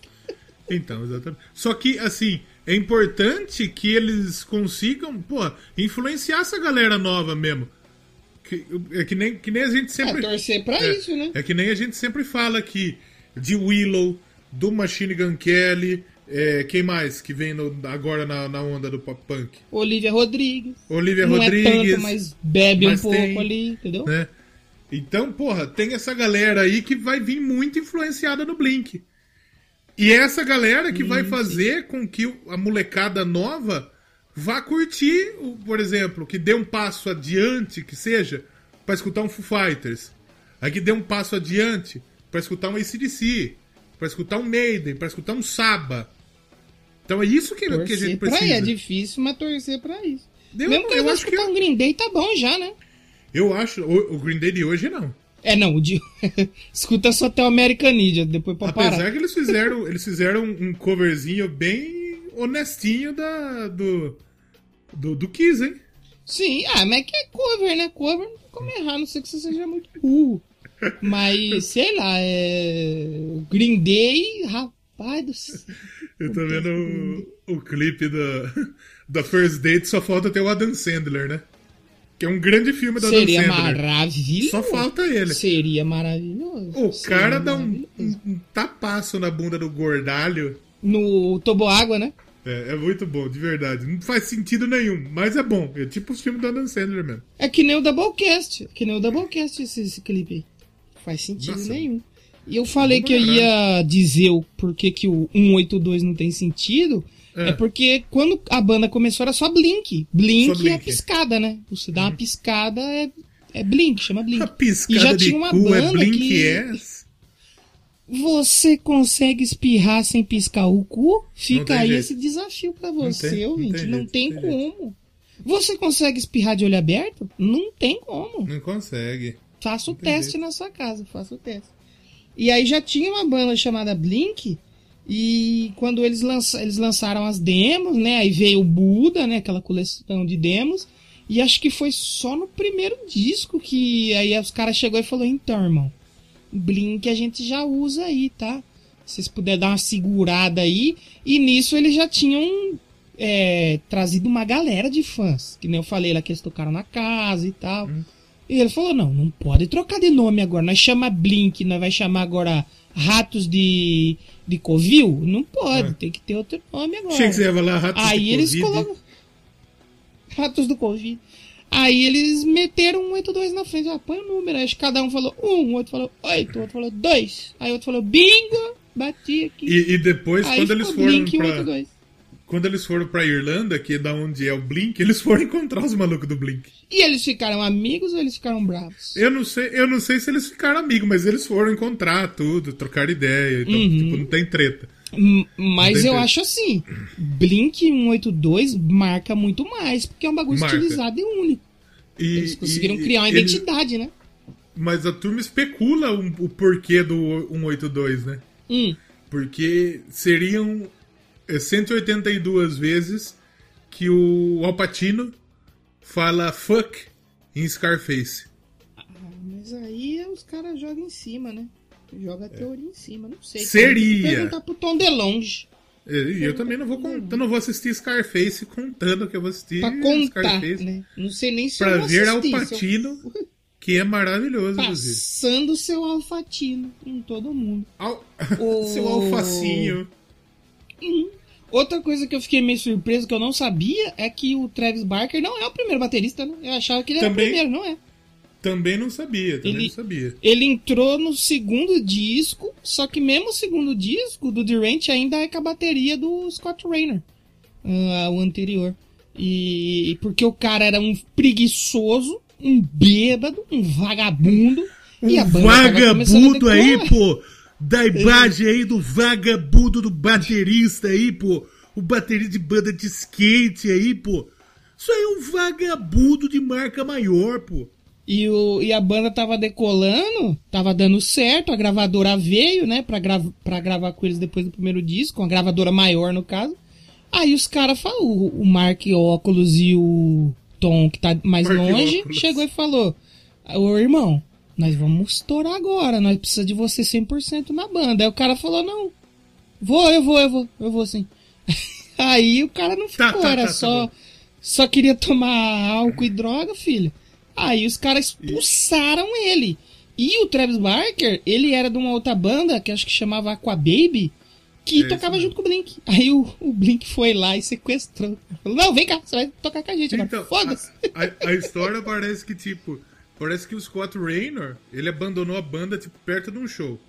Então, exatamente. Só que, assim, é importante que eles consigam, pô, influenciar essa galera nova mesmo. Que, é que nem, que nem a gente sempre. É, torcer pra É, isso, né? É que nem a gente sempre fala aqui de Willow, do Machine Gun Kelly, é, quem mais que vem no- agora na, na onda do pop punk? Olivia Rodrigues. Olivia não Rodrigues. é tanto, mas bebe mas um pouco tem, ali, entendeu? né? Então, porra, tem essa galera aí que vai vir muito influenciada no Blink. E é essa galera que vai fazer com que a molecada nova vá curtir, por exemplo, que dê um passo adiante, que seja, pra escutar um Foo Fighters. Aí que dê um passo adiante pra escutar um ACDC, pra escutar um Maiden, pra escutar um Saba. Então é isso que, que a gente pra precisa. é difícil, mas torcer pra isso. Eu- Mesmo que eu acho que- um Green Day, tá bom já, né? Eu acho, o, o Green Day de hoje não. É, não, o de... escuta só até o American Idiot, depois pra Apesar parar. que eles fizeram, eles fizeram um coverzinho bem honestinho da, do, do, do Kiss, hein? Sim, ah, mas é que é cover, né? Cover não tem como errar, não sei que você seja muito burro. Mas, sei lá, é. Green Day, rapaz do céu. Eu tô vendo o, o clipe da, da First Date, só falta ter o Adam Sandler, né? Que é um grande filme do Seria Adam Sandler. maravilhoso. Só falta ele. Seria maravilhoso. O Seria cara dá um, um, um tapaço na bunda do gordalho. No Toboágua, né? É, é muito bom, de verdade. Não faz sentido nenhum, mas é bom. É tipo os filmes do Adam Sandler mesmo. É que nem o Doublecast. É que nem o Doublecast esse, esse clipe aí. Não faz sentido Nossa. nenhum. E eu falei que eu ia dizer o porquê que o 182 não tem sentido. É. É. porque quando a banda começou era só Blink. Blink, Só é Blink. Uhum. piscada, né? Você dá uma piscada, é, é Blink, chama Blink. A E piscada já de tinha uma cu é banda Blink que- Ass. Você consegue espirrar sem piscar o cu? Fica tem aí jeito. esse desafio pra você, tem, não ouvinte. tem Não jeito, tem, não tem como. Você consegue espirrar de olho aberto? Não tem como. Não consegue. Faça o tem teste jeito. na sua casa, faça o teste. E aí já tinha uma banda chamada Blink, E quando eles, lança, eles lançaram as demos, né? Aí veio o Buda, né? Aquela coleção de demos. E acho que foi só no primeiro disco que aí os caras chegou e falou, então, irmão, Blink a gente já usa aí, tá? Se vocês puderem dar uma segurada aí. E nisso eles já tinham é, trazido uma galera de fãs. Que nem eu falei lá que eles tocaram na casa e tal. E ele falou, não, não pode trocar de nome agora. Nós chama Blink, nós vai chamar agora Ratos de, de Covil? Não pode, É. tem que ter outro nome agora. Achei que você ia falar ratos Aí de eles Covid. colocam. Ratos do Covid. Aí eles meteram um 82 na frente. Ah, põe o número. Aí cada um falou um, o outro falou oito, o outro falou dois. Aí o outro falou bingo, bati aqui. E, e depois, Aí quando eles foram Blink pra... 182. Quando eles foram pra Irlanda, que é da onde é o Blink, eles foram encontrar os malucos do Blink. E eles ficaram amigos ou eles ficaram bravos? Eu não sei, eu não sei se eles ficaram amigos, mas eles foram encontrar tudo, trocar ideia, então, Uhum. tipo, não tem treta. Mas eu acho assim, Blink 182 marca muito mais, porque é um bagulho Marca. estilizado e único. E, Eles conseguiram e- criar uma ele- identidade, né? Mas a turma especula um- o porquê do 182, né? Hum. Porque seriam 182 vezes que o Alpatino fala fuck em Scarface. Ah, mas aí os caras jogam em cima, né? Joga a teoria em cima, não sei. Seria. Tem que Perguntar pro Tom DeLonge. E eu também não vou não vou assistir Scarface contando que eu vou assistir Pra contar, Scarface. né? Não sei nem se Pra eu vou ver assistir, se eu- Alpatino, que é maravilhoso, inclusive. Passando seu alfatino em todo mundo. Al... O- Seu alfacinho. Outra coisa que eu fiquei meio surpreso, que eu não sabia, é que o Travis Barker não é o primeiro baterista, né? Eu achava que ele era Também- o primeiro, não é? Também não sabia, também Ele- não sabia. Ele entrou no segundo disco, só que mesmo o segundo disco do Durant ainda é com a bateria do Scott Raynor, ah, o anterior. E porque o cara era um preguiçoso, um bêbado, um vagabundo. e a Um vagabundo aí, pô. Da imagem aí do vagabundo do baterista aí, pô. O baterista de banda de skate aí, pô. Isso aí é um vagabundo de marca maior, pô. E, o, e a banda tava decolando, tava dando certo, a gravadora veio, né, pra, gra pra gravar com eles depois do primeiro disco, uma gravadora maior no caso. Aí os caras falaram, o, o Mark Óculos e o Tom, que tá mais Mark longe, Óculos. chegou e falou: Ô irmão, nós vamos estourar agora, nós precisamos de você 100% na banda. Aí o cara falou: Não, vou, eu vou, eu vou, eu vou sim. Aí o cara não Tá, ficou, tá, era tá, tá só. só queria tomar álcool e droga, filho. Aí os caras expulsaram ele. E o Travis Barker, ele era de uma outra banda, que acho que chamava Aqua Baby, que É, tocava isso junto com o Blink. Aí o, o Blink foi lá e sequestrou. Falou, não, vem cá, você vai tocar com a gente agora. Então, Foda-se. a, a- a história parece que, tipo, parece que o Scott Raynor, ele abandonou a banda, tipo, perto de um show.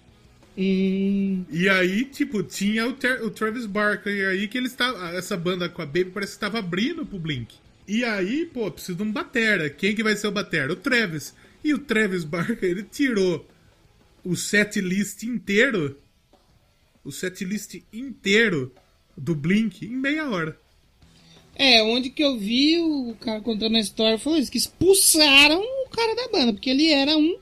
Hum, E aí, tipo, tinha o, Ter- o Travis Barker, e aí que ele estava. Essa banda com a Baby parece que estava abrindo pro Blink. E aí, pô, precisa de um batera. Quem que vai ser o batera? O Travis. E o Travis Barker, ele tirou o set list inteiro. O set list inteiro do Blink em meia hora. É, onde que eu vi o cara contando a história, falou isso, que expulsaram cara da banda, porque ele era um,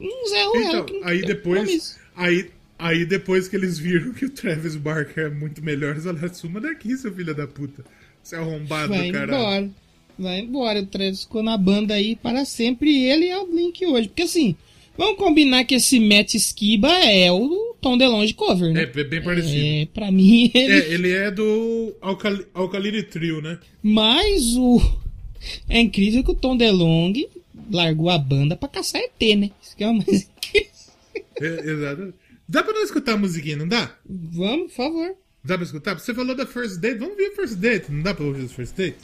um Zé Ruelo. Então, aí depois. Aí, aí depois que eles viram que o Travis Barker é muito melhor, eles falaram: suma daqui, seu filho da puta. Você é arrombado, Vai cara. embora. Vai embora. O Travis ficou na banda aí para sempre e ele é o Blink hoje. Porque assim, vamos combinar que esse Matt Skiba é o Tom DeLonge cover, né? É, bem parecido. É, pra mim ele... É, ele é do Alcali Alkaline Trio, né? Mas o... É incrível que o Tom DeLonge largou a banda pra caçar ET, né? Isso que é o mais. É, exato. Dá pra não escutar a musiquinha, não dá? Vamos, por favor. Dá pra escutar? Você falou da First Date, vamos ver First Date. Não dá pra ouvir o First Date?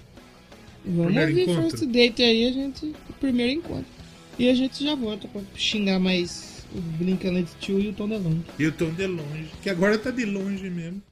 Vamos Primeiro ouvir encontro. First Date aí, a gente... O primeiro encontro. E a gente já volta pra xingar mais o Blink-182 e o Tom DeLonge. E o Tom de longe, que agora tá de longe mesmo.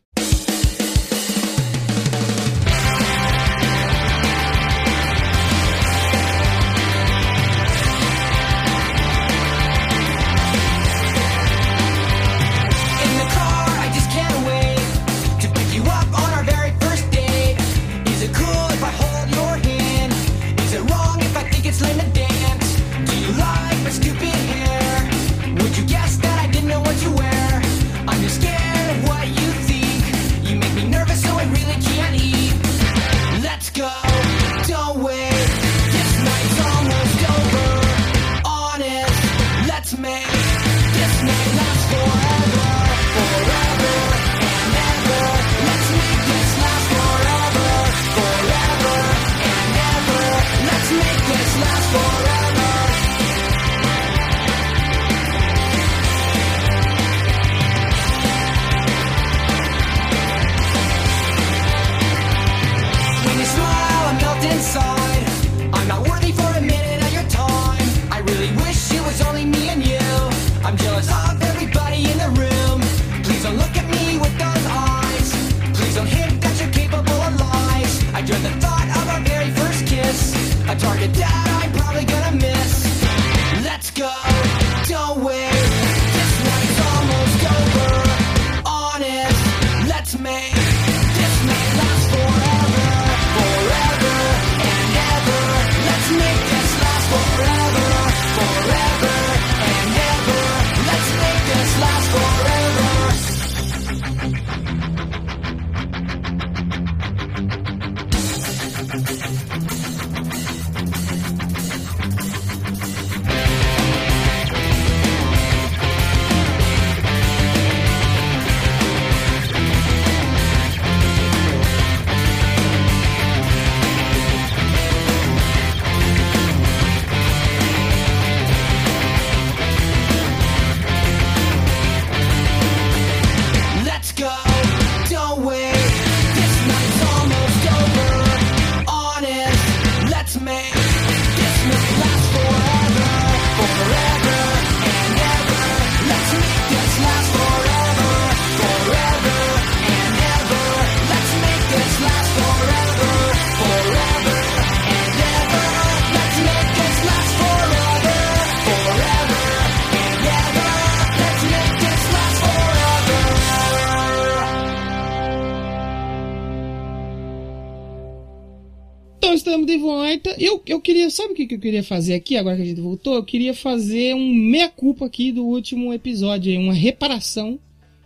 Volta. Eu, eu queria. Sabe o que, que eu queria fazer aqui, agora que a gente voltou? Eu queria fazer um meia-culpa aqui do último episódio, uma reparação.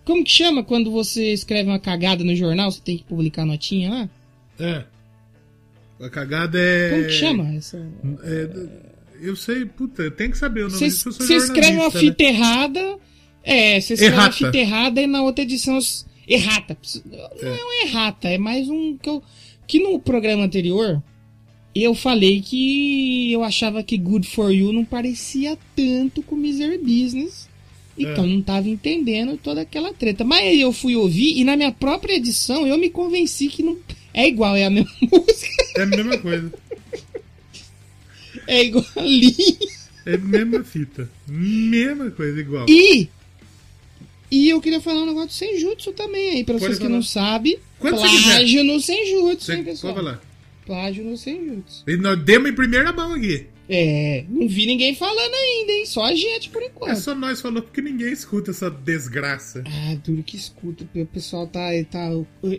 Como que chama quando você escreve uma cagada no jornal? Você tem que publicar notinha lá? É. A cagada é. Como que chama essa? É, eu sei, puta, tem que saber o nome Você disso. você escreve uma jornalista, fita errada. É, você escreve uma Errata. fita errada e na outra edição. Errata. Não é um errata, é mais um. Que, eu, que no programa anterior eu falei que eu achava que Good for You não parecia tanto com Misery Business. Então É. não tava entendendo toda aquela treta. Mas aí eu fui ouvir e na minha própria edição eu me convenci que não. É igual, é a mesma música. É a mesma coisa. É igualinho. É a mesma fita. Mesma coisa, igual. E. E eu queria falar um negócio do Senjutsu também aí, pra Pode vocês que falar. não sabem. Quando você Plágio no Senjutsu, hein, pessoal? pode falar. Plágio no Senjutsu. E nós demos em primeira mão aqui. É, não vi ninguém falando ainda, hein? Só a gente por É enquanto. só nós falou porque ninguém escuta essa desgraça. Ah, duro que escuta. O pessoal tá, tá.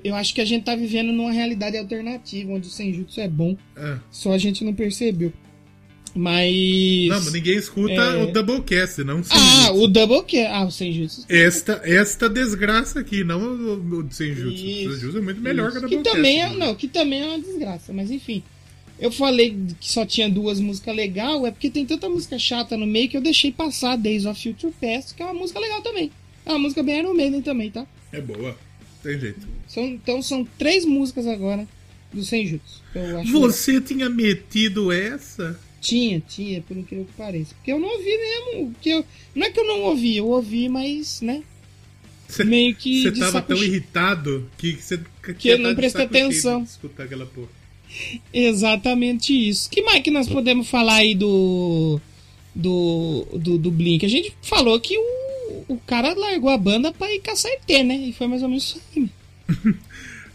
Eu acho que a gente tá vivendo numa realidade alternativa, onde o Senjutsu é bom. É. Só a gente não percebeu. Mas. Não, mas ninguém escuta É. o Doublecast, não o Ah, o Double que Ah, o Senjutsu. Esta, esta desgraça aqui, não o, o Senjutsu. Isso, o Senjutsu é muito melhor Isso. que o que Doublecast. também é, não, que também é uma desgraça, mas enfim. Eu falei que só tinha duas músicas legais, é porque tem tanta música chata no meio que eu deixei passar Days of Future Past, que é uma música legal também. É uma música bem Iron Maiden também, tá? É boa. Tem jeito. São, então são três músicas agora do Senjutsu. que Você tinha metido essa? Tinha, tinha, por incrível que pareça. Porque eu não ouvi mesmo. Que eu, não é que eu não ouvi, eu ouvi, mas, né? Você Meio que você tava tão cheio. irritado que você Que eu não prestei atenção. Escutar aquela porra. Exatamente isso. Que mais que nós podemos falar aí do. Do, do, do Blink? A gente falou que o, o cara largou a banda pra ir caçar ET, né? E foi mais ou menos isso aí.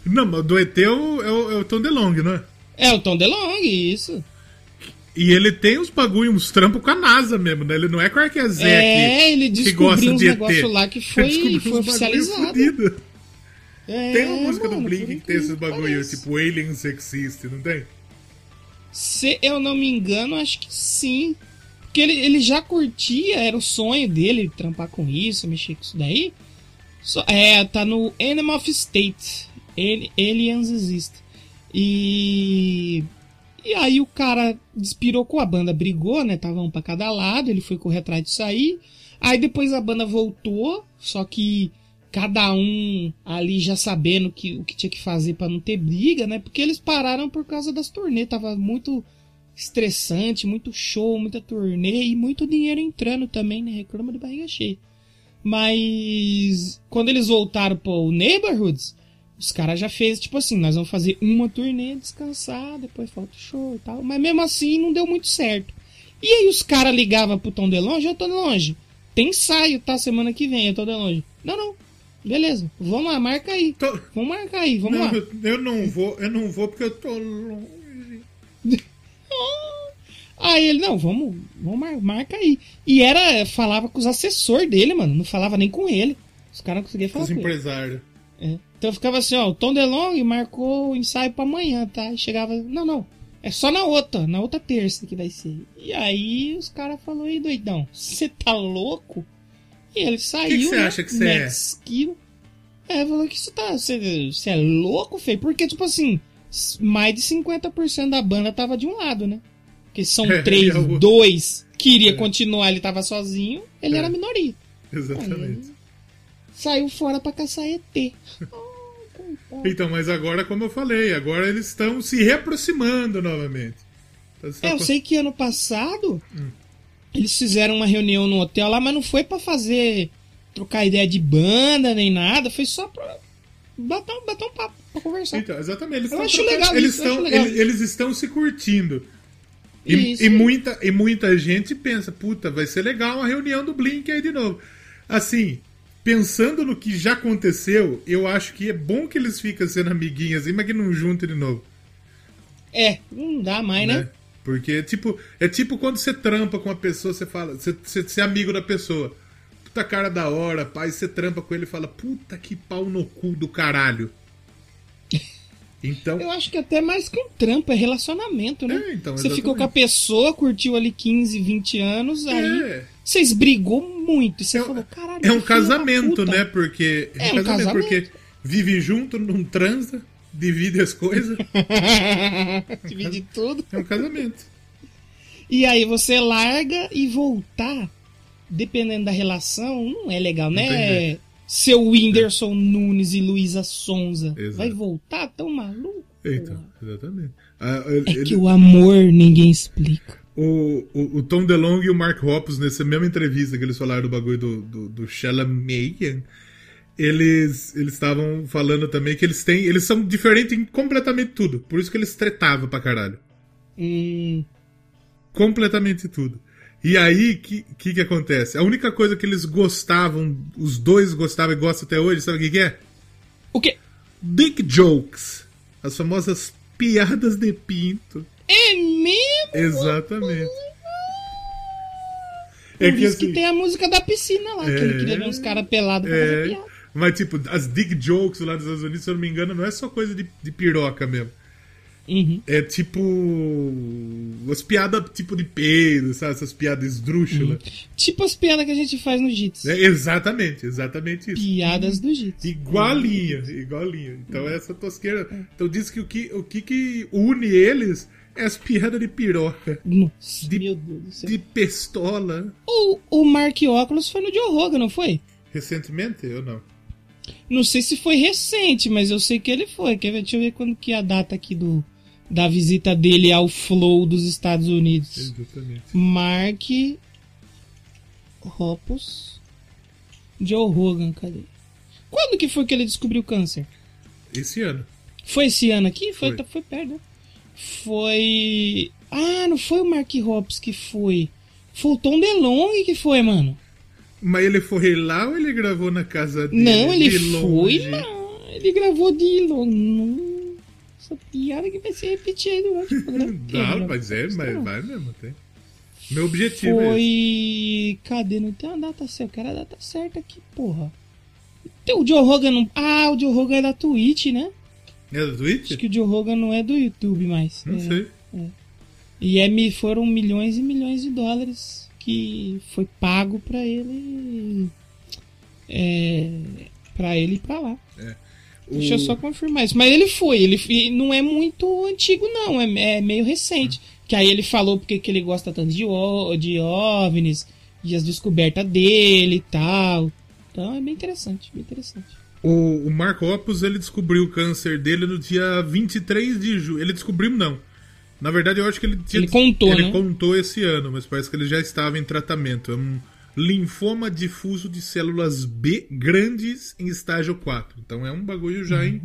Não, mas do ET é o, é o, é o Tom DeLonge, não é? É o Tom DeLonge, isso. E ele tem uns bagulho, uns trampos com a NASA mesmo, né? Ele não é qualquer Zé é, que, ele que gosta descobriu de negócios lá que foi, Descobriu foi oficializado. É, Tem uma música mano, do Blink que tem esses bagulho, pareça. tipo Aliens Exist, não tem? Se eu não me engano, acho que sim. Porque ele, ele já curtia, era o sonho dele trampar com isso, mexer com isso daí. Só- é, tá no Animal of State. Ali- Aliens Exist. E. E aí o cara despirocou a banda, brigou, né? Tava um pra cada lado, ele foi correr atrás de sair. Aí depois a banda voltou, só que cada um ali já sabendo que, o que tinha que fazer pra não ter briga, né? Porque eles pararam por causa das turnê, tava muito estressante, muito show, muita turnê e muito dinheiro entrando também, né? Reclama de barriga cheia. Mas quando eles voltaram pro Neighborhoods, os caras já fez tipo assim, nós vamos fazer uma turnê, descansar, depois falta o show e tal. Mas mesmo assim não deu muito certo. E aí os caras ligavam pro Tom DeLonge, ô Tom DeLonge, tem ensaio, tá? Semana que vem, eu tô DeLonge. Não, não. Beleza, vamos lá, marca aí. Tô- Vamos marcar aí, vamos não, lá. eu, eu não vou, eu não vou porque eu tô longe. Aí ele, não, vamos, vamos mar, marca aí. E era, falava com os assessores dele, mano. Não falava nem com ele. Os caras não conseguiam falar Os empresários. É. Então ficava assim, ó, o Tom DeLonge marcou o ensaio pra amanhã, tá? E chegava, não, não, é só na outra, na outra terça que vai ser. E aí os caras falaram, ei, doidão, você tá louco? E ele saiu, que cê né, acha que cê é? skill. É, falou que você tá, você é louco, feio? Porque, tipo assim, mais de 50% da banda tava de um lado, né? Porque são É, três, é dois queria É. continuar, ele tava sozinho, ele É. era a minoria. Exatamente. Saiu fora pra caçar ET. Então, mas agora, como eu falei, agora eles estão se reaproximando novamente. Então, É, eu com- sei que ano passado Hum. eles fizeram uma reunião no hotel lá, mas não foi pra fazer trocar ideia de banda nem nada, foi só pra bater um, bater um papo, pra conversar. Então, exatamente. Eles Eu estão acho trocando- legal eles isso, estão, legal. eles, eles estão se curtindo. E, Isso e muita, e muita gente pensa, puta, vai ser legal uma reunião do Blink aí de novo. Assim, pensando no que já aconteceu, eu acho que é bom que eles ficam sendo amiguinhos assim, mas que não juntem de novo. É, não dá mais, né? né? Porque, tipo, é tipo quando você trampa com uma pessoa, você fala, você, você, você é amigo da pessoa. Puta cara da hora, pai, você trampa com ele e fala, puta que pau no cu do caralho. Então, Eu acho que até mais que um trampo, é relacionamento, né? É, então, Você ficou com a pessoa, curtiu ali 15, 20 anos, aí é, vocês brigou muito. E você É um- falou, caralho. é um casamento, puta." né? Porque É um casamento. porque vive junto, não transa, divide as coisas. Divide tudo. É um casamento. E aí você larga e voltar, dependendo da relação, não é legal, né? Entendi. Seu Whindersson Nunes e Luísa Sonza. Exato. Vai voltar tão maluco? Então, exatamente. Ah, É ele- que o amor ninguém explica. O, o, o Tom DeLonge e o Mark Hoppus, nessa mesma entrevista que eles falaram do bagulho do, do, do Chalamet, eles eles estavam falando também que eles têm. Eles são diferentes em completamente tudo. Por isso que eles tretavam pra caralho. Hum, Completamente tudo. E aí, o que, que que acontece? A única coisa que eles gostavam, os dois gostavam e gostam até hoje, sabe o que, que é? o quê? Dick jokes. As famosas piadas de pinto. É? Exatamente. É que isso que assim, tem a música da piscina lá, que É. ele queria ver uns caras pelados pra fazer é, piada. mas tipo, as dick jokes lá dos Estados Unidos, se eu não me engano, não é só coisa de, de piroca mesmo. Uhum. É tipo. As piadas tipo de peido, sabe? Essas piadas esdrúxulas. Tipo as piadas que a gente faz no Jits. É exatamente, exatamente isso. Piadas do Jits. Igualinha, igualinha. Então essa tosqueira. Então diz que o que, o que, que une eles é as piadas de piroca, Nossa, De- meu Deus do céu. de pistola. O, o Mark Óculos foi no Joe Rogan, não foi? Recentemente ou não? Não sei se foi recente, mas eu sei que ele foi. Quer ver? Deixa eu ver quando que é a data aqui do, da visita dele ao Flow dos Estados Unidos. Exatamente. Mark Hoppus Joe Rogan, cadê? Quando que foi que ele descobriu o câncer? Esse ano. Foi esse ano aqui? Foi, Foi. foi perto, né? Foi. Ah, não foi o Mark Hoppus que foi. Foi o Tom DeLonge que foi, mano. Mas ele foi lá ou ele gravou na casa dele? Não, ele de foi longe? lá. Ele gravou de longe. Essa piada que vai se repetir aí durante o programa. Não, mas é, mas vai mesmo, tem. Meu objetivo é. Foi. Cadê? Não tem a data certa. Eu quero a data certa aqui, porra. Tem o Joe Rogan não. Ah, o Joe Rogan é da Twitch, né? É do Twitch? Acho que o Joe Rogan não é do YouTube mais. Não É. sei. E é, foram milhões e milhões de dólares que foi pago pra ele. É. Pra ele ir pra lá. Deixa eu O- só confirmar isso. Mas ele foi, ele não é muito antigo, não, é, é meio recente. Que aí ele falou porque que ele gosta tanto de, o- de OVNIs, de as descobertas dele e tal. Então é bem interessante, bem interessante. O, o Marco Opus, ele descobriu o câncer dele no dia 23 de julho. Ele descobriu, não. Na verdade, eu acho que ele tinha... Ele contou, Ele né? contou esse ano, mas parece que ele já estava em tratamento. É um linfoma difuso de células B grandes em estágio 4. Então é um bagulho já em,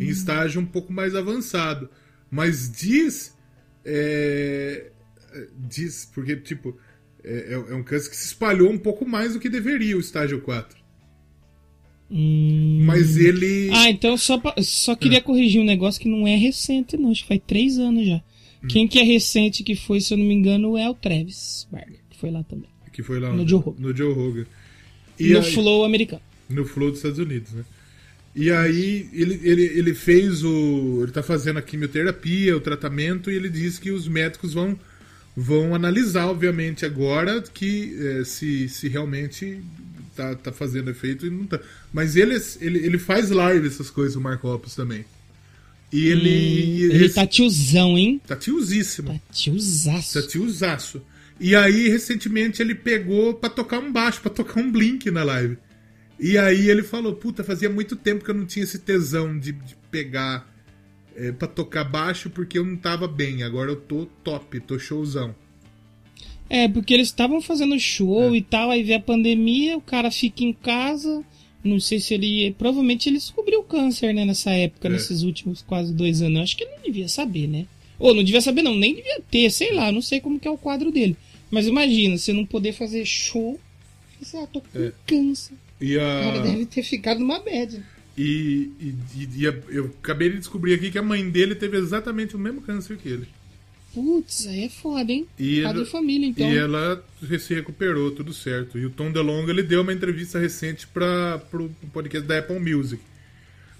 em estágio um pouco mais avançado. Mas diz... é, diz, porque, tipo... É, é- é um câncer que se espalhou um pouco mais do que deveria o estágio 4. Hum. Mas ele... Ah, então só, pra- só queria corrigir um negócio que não é recente, não. Acho que faz três anos já. Quem que é recente que foi, se eu não me engano, é o Travis Barker, que foi lá também. Que foi lá No onde? Joe Rogan. No Joe Rogan. E no aí- Flow americano. No Flow dos Estados Unidos, né? E aí ele, ele, ele fez o. Ele tá fazendo a quimioterapia, o tratamento, e ele diz que os médicos vão, vão analisar, obviamente, agora que eh, se, se realmente tá, tá fazendo efeito e não tá. Mas ele, ele, ele faz live essas coisas, o Marco Opus também. E ele. Hum, ele tá tiozão, hein? tá tiozíssimo. Tá tiozaço. Tá tiozaço. E aí, recentemente, ele pegou pra tocar um baixo, pra tocar um blink na live. E aí ele falou, puta, fazia muito tempo que eu não tinha esse tesão de, de pegar é, pra tocar baixo porque eu não tava bem. Agora eu tô top, tô showzão. É, porque eles estavam fazendo É. show e tal, aí veio a pandemia, o cara fica em casa. Não sei se ele. Provavelmente ele descobriu o câncer, né, nessa época, É. nesses últimos quase dois anos. Eu acho que ele não devia saber, né? Ou não devia saber, não, nem devia ter, sei lá, não sei como que é o quadro dele. Mas imagina, você não poder fazer show. Você, ah, tô com É. câncer. E, O cara a, deve ter ficado numa bad. e, e, e- e a- eu acabei de descobrir aqui que a mãe dele teve exatamente o mesmo câncer que ele. Putz, aí é foda, hein? E ele- de família, então. E ela se recuperou, tudo certo. E o Tom DeLonge ele deu uma entrevista recente para pro podcast da Apple Music,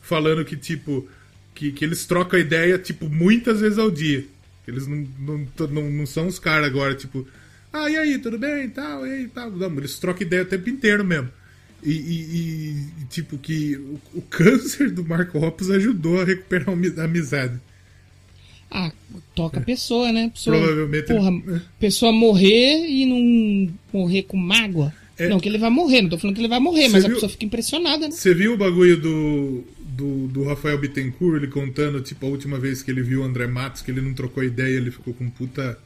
falando que tipo que, que eles trocam ideia tipo muitas vezes ao dia. Eles não, não, não, não são os caras agora tipo, ah e aí tudo bem, tal, e aí tal. Não, eles trocam ideia o tempo inteiro mesmo. E, e- e- e, tipo que o, o câncer do Marco Hoppus ajudou a recuperar a amizade. Ah, toca a pessoa, né? Pessoa, Provavelmente Porra, ele- pessoa morrer e não morrer com mágoa. É. Não, que ele vai morrer, não tô falando que ele vai morrer, Você mas a viu- pessoa fica impressionada, né? Você viu o bagulho do, do, do Rafael Bittencourt, ele contando, tipo, a última vez que ele viu o André Matos, que ele não trocou ideia, ele ficou com puta.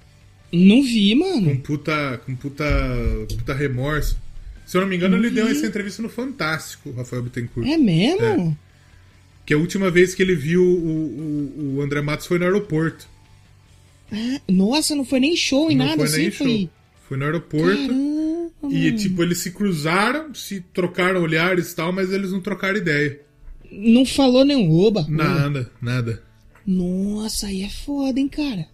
Não vi, mano. com puta. com puta. puta remorso. Se eu não me engano, ele deu essa entrevista no Fantástico, Rafael Bittencourt. É mesmo? Que a última vez que ele viu o, o, o André Matos foi no aeroporto. Ah, Nossa, não foi nem show e não nada foi assim, nem foi. show. Foi no aeroporto. Caramba, E, tipo, eles se cruzaram, se trocaram olhares e tal, mas eles não trocaram ideia. Não falou nem oba. Nada, nada. Nossa, aí é foda, hein, cara.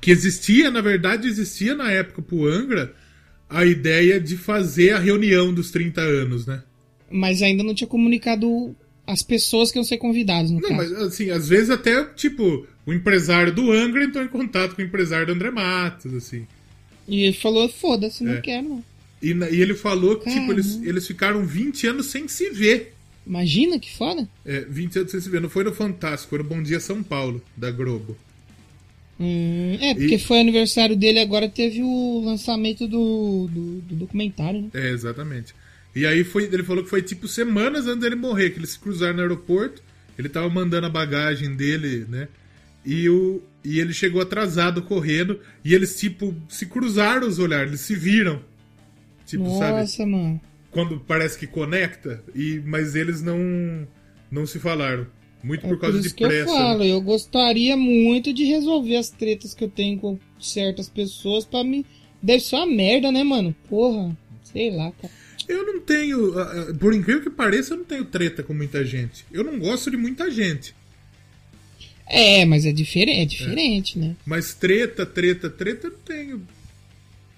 que existia, na verdade, existia na época pro Angra a ideia de fazer a reunião dos 30 anos, né? Mas ainda não tinha comunicado as pessoas que iam ser convidadas, no Não, caso. mas assim, às vezes até, tipo, o empresário do Angra entrou em contato com o empresário do André Matos, assim. E ele falou, foda-se, não É. quero, não. E, e ele falou que, tipo, eles, eles ficaram 20 anos sem se ver. Imagina que foda. É, 20 anos sem se ver. Não foi no Fantástico, foi no Bom Dia São Paulo, da Globo. Hum, é, porque E- foi aniversário dele, agora teve o lançamento do, do, do documentário, né? É, exatamente. E aí foi, ele falou que foi tipo semanas antes dele morrer, que eles se cruzaram no aeroporto, ele tava mandando a bagagem dele, né? E, o, e ele chegou atrasado correndo, e eles, tipo, se cruzaram os olhares, eles se viram. Tipo, sabe? Nossa, mano. Quando parece que conecta, e, mas eles não, não se falaram. Muito É por por causa isso de que eu pressa. falo, né? eu gostaria muito de resolver as tretas que eu tenho com certas pessoas pra me. Deve ser uma merda, né, mano? Porra, sei lá, cara. Eu não tenho, ah, ah, por incrível que pareça, eu não tenho treta com muita gente. Eu não gosto de muita gente. É, mas é diferente, é diferente, né? Mas treta, treta, treta, eu não tenho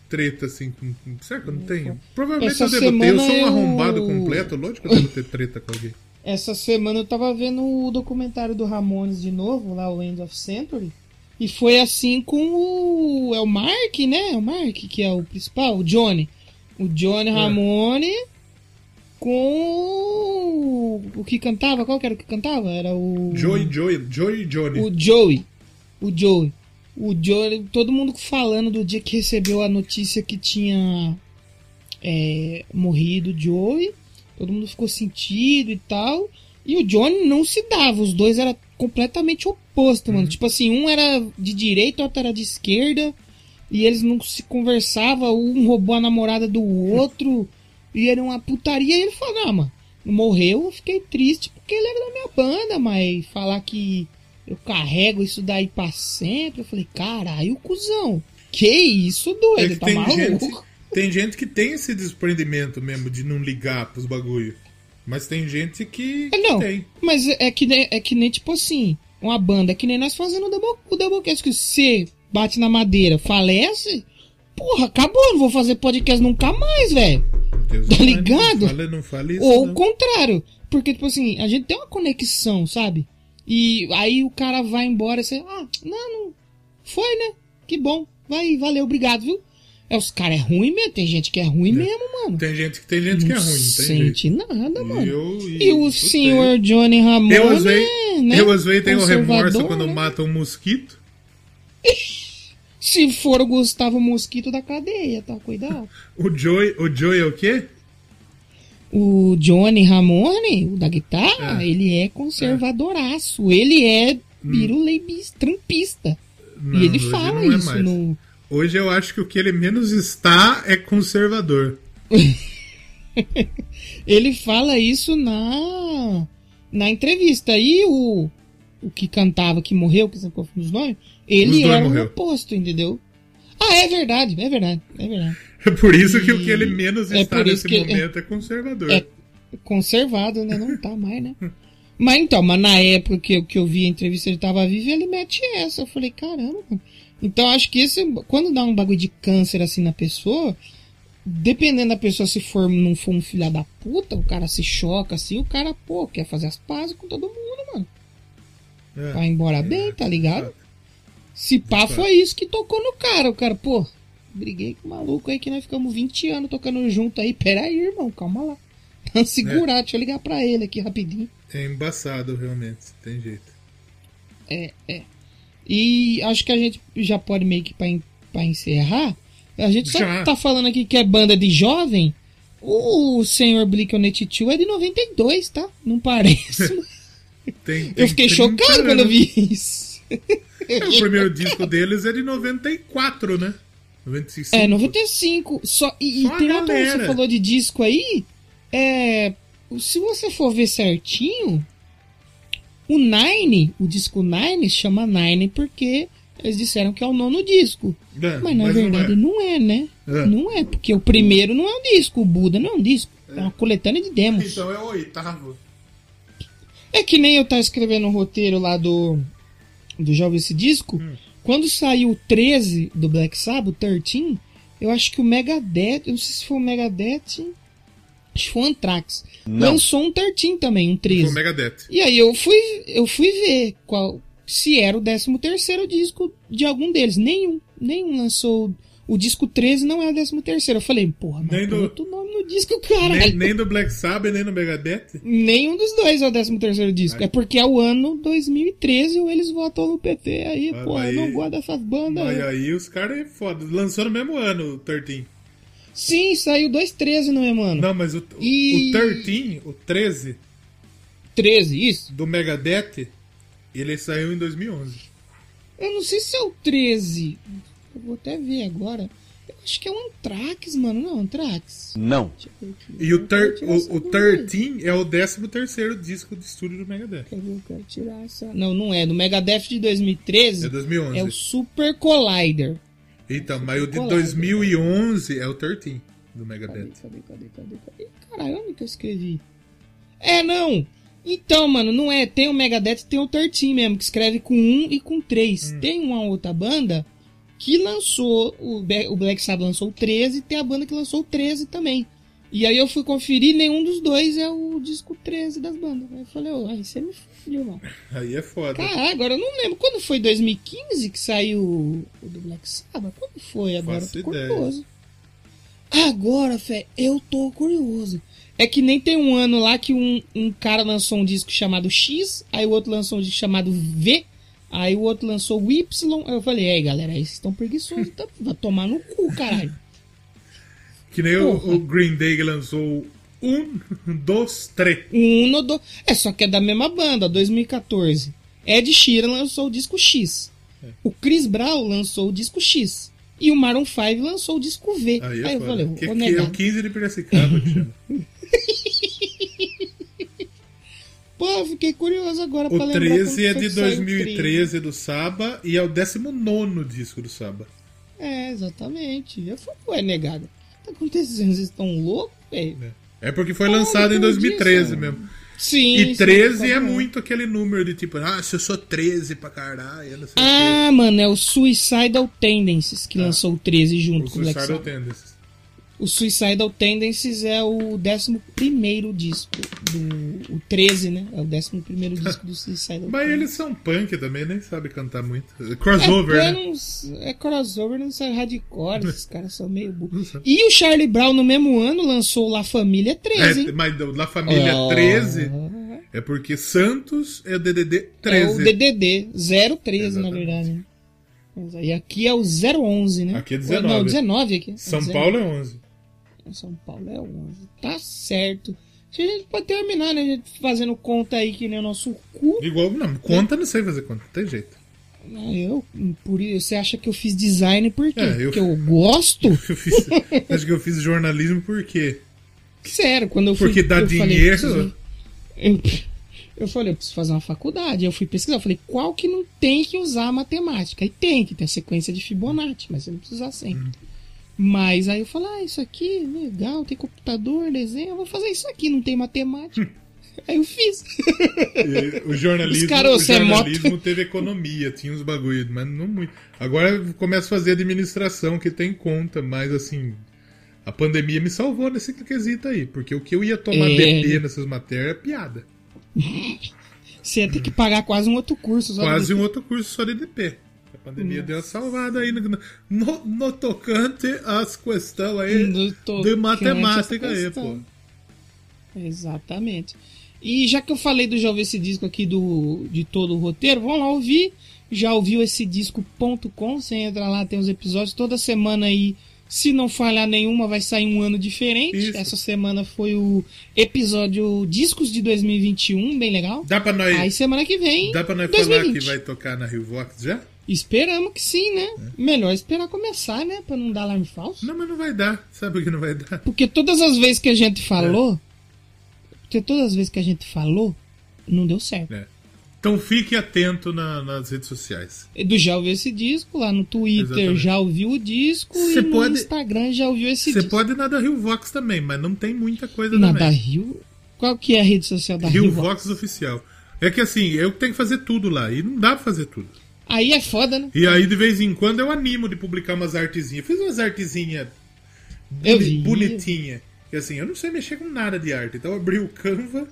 treta assim. Com, será que eu não tenho? Provavelmente Essa eu devo ter. Eu sou um semana eu- arrombado completo, lógico que eu devo ter treta com alguém. Essa semana eu tava vendo o documentário do Ramones de novo, lá o End of Century. E foi assim com o. É o Mark, né? É o Mark, que é o principal, o Johnny. O Johnny É. Ramone com o- o que cantava, qual que era o que cantava? Era o. Joey, Joey, Joey Johnny. O Joey. O Joey. O Joey, todo mundo falando do dia que recebeu a notícia que tinha é, morrido o Joey. Todo mundo ficou sentido e tal. E o Johnny não se dava. Os dois eram completamente opostos, mano. Tipo assim, um era de direita, outro era de esquerda. E eles não se conversavam. Um roubou a namorada do outro. E era uma putaria. E ele falou: Não, mano, morreu. Eu fiquei triste porque ele era da minha banda. Mas falar que eu carrego isso daí pra sempre. Eu falei: Caralho, cuzão. Que isso, É doido? que tá tem maluco? gente, tem gente que tem esse desprendimento mesmo de não ligar pros bagulho. Mas tem gente que, É, que Não, tem. mas é que, nem, é que nem tipo assim. uma banda que nem nós fazendo o, double, o Doublecast, que você bate na madeira, falece, porra, acabou, não vou fazer podcast nunca mais, velho. Tá não ligado? Não não isso. Ou o não. contrário. Porque, tipo assim, a gente tem uma conexão, sabe? E aí o cara vai embora e você, ah, não, não. Foi, né? Que bom. Vai, valeu, obrigado, viu? É, os caras é ruim mesmo. Tem gente que é ruim mesmo, mano. Tem gente, que- tem gente que é não ruim, tem sente jeito. nada, E mano. eu- E, o eu senhor. Johnny Ramone, Eu às vezes, né? eu, às vezes tenho remorso quando né? mata um mosquito. Se for o Gustavo Mosquito da cadeia, tá? Cuidado. O Joey, o Joey é o quê? O Johnny Ramone, o da guitarra, É. ele é conservadoraço. Ele é biruleibista, trampista. Não, e ele fala é isso mais. no. Hoje eu acho que o que ele menos está é conservador. Ele fala isso na. Na entrevista. E o. O que cantava, que morreu, que você confunde os nomes, ele era o morreu. oposto, entendeu? Ah, é verdade, é verdade, é verdade. É por isso que o E que ele menos é está nesse que- momento é, conservador. É conservado, né? Não tá mais, né? Mas então, mas na época que eu, que eu vi a entrevista, ele tava vivo ele mete essa. Eu falei, caramba. Então acho que esse. Quando dá um bagulho de câncer assim na pessoa, dependendo da pessoa se for, não for um filho da puta, o cara se choca assim, o cara, pô, quer fazer as pazes com todo mundo, mano. É. Vai embora bem, tá ligado? Se pá, foi isso que tocou no cara. O cara, pô, briguei com o maluco aí que nós ficamos 20 anos tocando junto aí. Pera aí, irmão, calma lá. Tá segurar, deixa eu ligar pra ele aqui rapidinho. É embaçado, realmente. Tem jeito. E acho que a gente já pode meio que pra, en- pra encerrar. A gente só Já. tá falando aqui que é banda de jovem. O senhor Blink-182 é de 92, tá? Não parece. Tem, tem eu fiquei 30 chocado quando eu vi isso. É, o primeiro disco deles é de 94, né? 95. É, 95. Só, e e Só a tem outra coisa, galera. você falou de disco aí. É. Se você for ver certinho, o Nine, o disco Nine, chama Nine porque eles disseram que é o nono disco. É, Mas na mas não verdade é. não é, né? É. Não é, porque o primeiro não é um disco, o Buda não é um disco. É uma coletânea de demos. Então é o oitavo. É que nem eu tava escrevendo o roteiro lá do. Do Jovem Esse Disco. Hum. Quando saiu o 13 do Black Sabbath, o 13, eu acho que o Megadeth. Eu não sei se foi o Megadeth. Acho que foi o Anthrax. Lançou um 13 também, um 13. Foi o Megadeth. E aí eu fui, eu fui ver qual se era o 13 terceiro disco de algum deles. Nenhum. Nenhum lançou. O disco 13 não é o 13 terceiro. Eu falei, porra, mas Nem do- outro nome no disco, caralho. Nem, nem do Black Sabbath, nem do Megadeth. Nenhum dos dois é o 13 terceiro disco. Ai. É porque é o ano 2013 ou eles votam no PT. Aí, pô, eu aí- não gosto dessas bandas. Mas aí. aí os caras é foda. Lançou no mesmo ano o 13. Sim, saiu 213 no mesmo ano. Não, mas o, o- E- o 13, o 13 13, isso? do Megadeth, ele saiu em 2011. Eu não sei se é o 13. Eu vou até ver agora. Eu acho que é o Anthrax, mano. Não, Anthrax. Não. E o, ter, o, o dúvida. 13 é o 13 terceiro disco de estúdio do Megadeth. Quer ver? Eu quero tirar essa. Não, não é. Do Megadeth de 2013 É 2011. é o Super Collider. Então, mas o de Colado. 2011 é o 13 do Megadeth. cadê, cadê, cadê, cadê? Caralho, onde que eu escrevi? É, não! Então, mano, não é. Tem o Megadeth tem o 13 mesmo, que escreve com 1 e com 3. Tem uma outra banda que lançou, o, Black Sabbath lançou o 13 e tem a banda que lançou o 13 também. E aí eu fui conferir, nenhum dos dois é o disco 13 das bandas. Aí eu falei, ô, aí você me fudeu, irmão. Aí é foda. Caralho, agora eu não lembro. Quando foi 2015 que saiu o do Black Sabbath? Quando foi agora? Faço Eu tô ideia. curioso. Agora, fé, eu tô curioso. É que nem tem um ano lá que um, um cara lançou um disco chamado X, aí o outro lançou um disco chamado V, aí o outro lançou o Y. Aí eu falei, aí galera, aí vocês estão preguiçosos, tá? vai tomar no cu, caralho. Que nem o, o Green Day que lançou um, dois, três. Um no do... É, só que é da mesma banda, 2014. Ed Sheeran lançou o disco X. É. O Chris Brown lançou o disco X. E o Maroon 5 lançou o disco V. Aí é Aí eu falei, que, vou que é negar. o 15 de Piracicaba que chama. Pô, fiquei curioso agora pra O lembrar 13 quando é foi de que saiu o 2013 do Saba e é o 19 disco do Saba. 13. É, exatamente. Eu falei, ué, negado. O tá acontecendo? Vocês estão loucos, velho? É porque foi Pô, lançado em depois 2013 disso, mesmo. Sim. E sim, 13 pode é não. muito aquele número de tipo, ah, se eu sou 13 pra caralho, Ah, mano, é o Suicidal Tendencies que lançou o 13 o junto quê. com O o Black Suicidal Sabbath. Tendencies. O Suicidal Tendencies é o 11 disco do. O 13, né? É o 11 disco do Suicidal Mas eles são punk também, nem sabe cantar muito. Crossover, é, né? é crossover, não sei hardcore, esses caras são meio burros. E o Charlie Brown, no mesmo ano, lançou La Família 13, É, mas da família Ah. 13 é porque Santos é o DDD É 13. o DDD, 013, na Exatamente. verdade. né? Mas aí aqui é o 011, né? Aqui é Não, 19. 19 aqui. São É 19. Paulo é 11. São Paulo é 11. Tá certo. A gente pode terminar, né? A gente Fazendo conta aí que nem o nosso cu. Igual, não, conta não sei fazer conta, não tem jeito. Ah, Eu, por isso, você acha que eu fiz design por quê? É, eu- Porque eu gosto? Eu fiz, acho que eu fiz jornalismo por quê? Sério, quando eu fui. Porque dá eu falei, dinheiro. preciso- eu, eu falei, eu preciso fazer uma faculdade. Eu fui pesquisar. Eu falei, qual que não tem que usar a matemática? Aí tem, que tem a sequência de Fibonacci, mas você não precisa usar sempre. Hum. Mas aí eu falei, ah, isso aqui, legal, tem computador, desenho, eu vou fazer isso aqui, não tem matemática. aí eu fiz. E O jornalismo, Os caras, o é jornalismo teve economia, tinha uns bagulho, mas não muito. Agora eu começo a fazer administração que tem conta, mas assim, a pandemia me salvou nesse quesito aí, porque o que eu ia tomar É. DP nessas matérias é piada. Você ia ter que pagar quase um outro curso. Só Quase pra- um outro curso só de DP. A pandemia deu uma salvada aí no, no, no tocante às questões aí de à matemática aí, pô. Exatamente. E já que eu falei do Já Ouvi Esse Disco aqui do, de todo o roteiro, vamos lá ouvir. Já ouviu esse disco.com? Você entra lá, tem os episódios. Toda semana aí, se não falhar nenhuma, vai sair um ano diferente. Isso. Essa semana foi o episódio Discos de 2021, bem legal. Dá pra nós, Aí semana que vem, dá pra nós falar 2020. que vai tocar na Rio Vox já? Esperamos que sim, né? É. Melhor esperar começar, né? Pra não dar alarme falso. Não, mas não vai dar. Sabe o que não vai dar? Porque todas as vezes que a gente falou. Porque todas as vezes que a gente falou, não deu certo. É. Então fique atento na- nas redes sociais. Do já ouviu esse disco, lá no Twitter Exatamente. já ouviu o disco Cê e no pode- Instagram já ouviu esse Você disco. pode ir na da Rio Vox também, mas não tem muita coisa Na da também. Rio. Qual que é a rede social da Rio Rio? Vox oficial. É que assim, eu tenho que fazer tudo lá e não dá pra fazer tudo. Aí é foda, né? E aí de vez em quando eu animo de publicar umas artezinhas. Fiz umas artezinhas boni- vi. bonitinhas. E assim, eu não sei mexer com nada de arte. Então eu abri o Canva,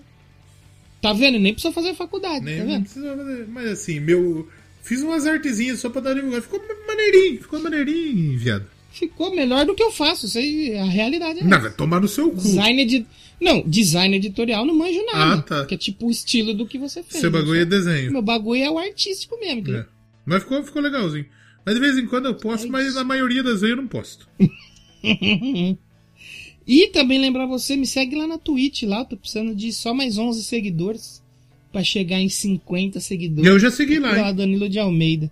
Tá vendo? Nem precisa fazer faculdade, nem tá vendo? fazer. Mas assim, meu. Fiz umas artezinhas só pra dar divulgar. Ficou maneirinho, ficou maneirinho, viado. Ficou melhor do que eu faço. Isso aí, a realidade é Não, vai tomar no seu cu. Design edi... Não, design editorial não manjo nada. Ah, tá. Que é tipo o estilo do que você fez. Seu bagulho é Meu desenho. bagulho é o artístico mesmo. É. Mas ficou, ficou legalzinho. Mas de vez em quando eu posto, mas na maioria das vezes eu não posto. E também lembrar você, me segue lá na Twitch, lá, eu tô precisando de só mais 11 seguidores pra chegar em 50 seguidores. Eu já segui lá, Lá? Danilo de Almeida.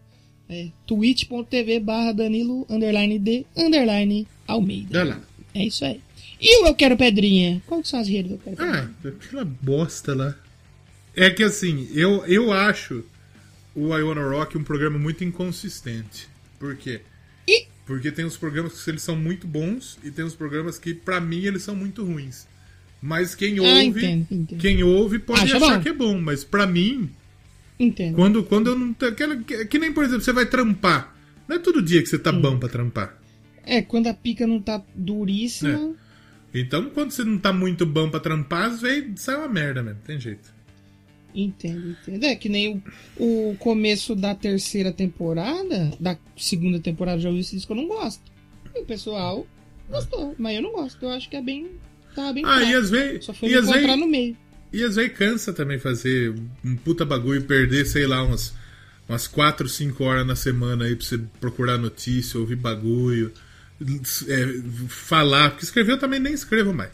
É, twitch.tv barra Danilo underline de underline Almeida. Olha lá. É isso aí. E o Eu Quero Pedrinha? Qual que são as redes do Eu Quero Pedrinha? Ah, aquela bosta lá. É que assim, eu, eu acho o I Wanna Rock um programa muito inconsistente. Por quê? E- Porque tem os programas que eles são muito bons e tem os programas que, pra mim, eles são muito ruins. Mas quem Ah, ouve, entendo, entendo. quem ouve pode Acha achar bom. que é bom, mas pra mim, Entendo. quando, quando eu não. Que, que nem, por exemplo, você vai trampar. Não é todo dia que você tá Hum. bom pra trampar. É, quando a pica não tá duríssima. Então, quando você não tá muito bom pra trampar, às vezes sai uma merda mesmo, tem jeito. Entendo, entendo. É que nem o, o começo da terceira temporada, da segunda temporada já ouviu esse disco, eu não gosto. E o pessoal gostou, mas eu não gosto. Eu acho que é bem. Tava bem Ah, e fraco. às vezes. Só foi E encontrar no meio. E às vezes cansa também fazer um puta bagulho e perder, sei lá, umas, umas 4, 5 horas na semana aí pra você procurar notícia, ouvir bagulho, é, falar, porque escrever eu também nem escrevo mais.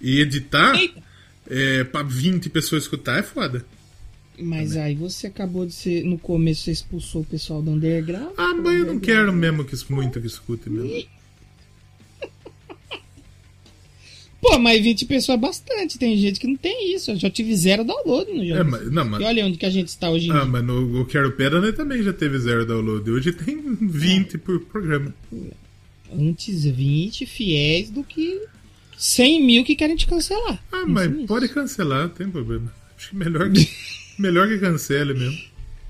E editar, Eita. É, pra 20 pessoas escutar é foda. Mas aí você acabou de ser. No começo você expulsou o pessoal do underground. Ah, mas eu não quero mesmo que isso- muito que escute mesmo. Pô, mas 20 pessoas é bastante. Tem gente que não tem isso. Eu já tive zero download no jogo. É, mas, não, mas, E olha onde que a gente está hoje em ah, dia. mas no o Quero Pedra né, também já teve zero download. Hoje tem 20 por programa. Antes 20 fiéis do que 100 mil que querem te cancelar. Ah, mas pode cancelar, não tem problema. Acho que melhor que, melhor que cancele mesmo.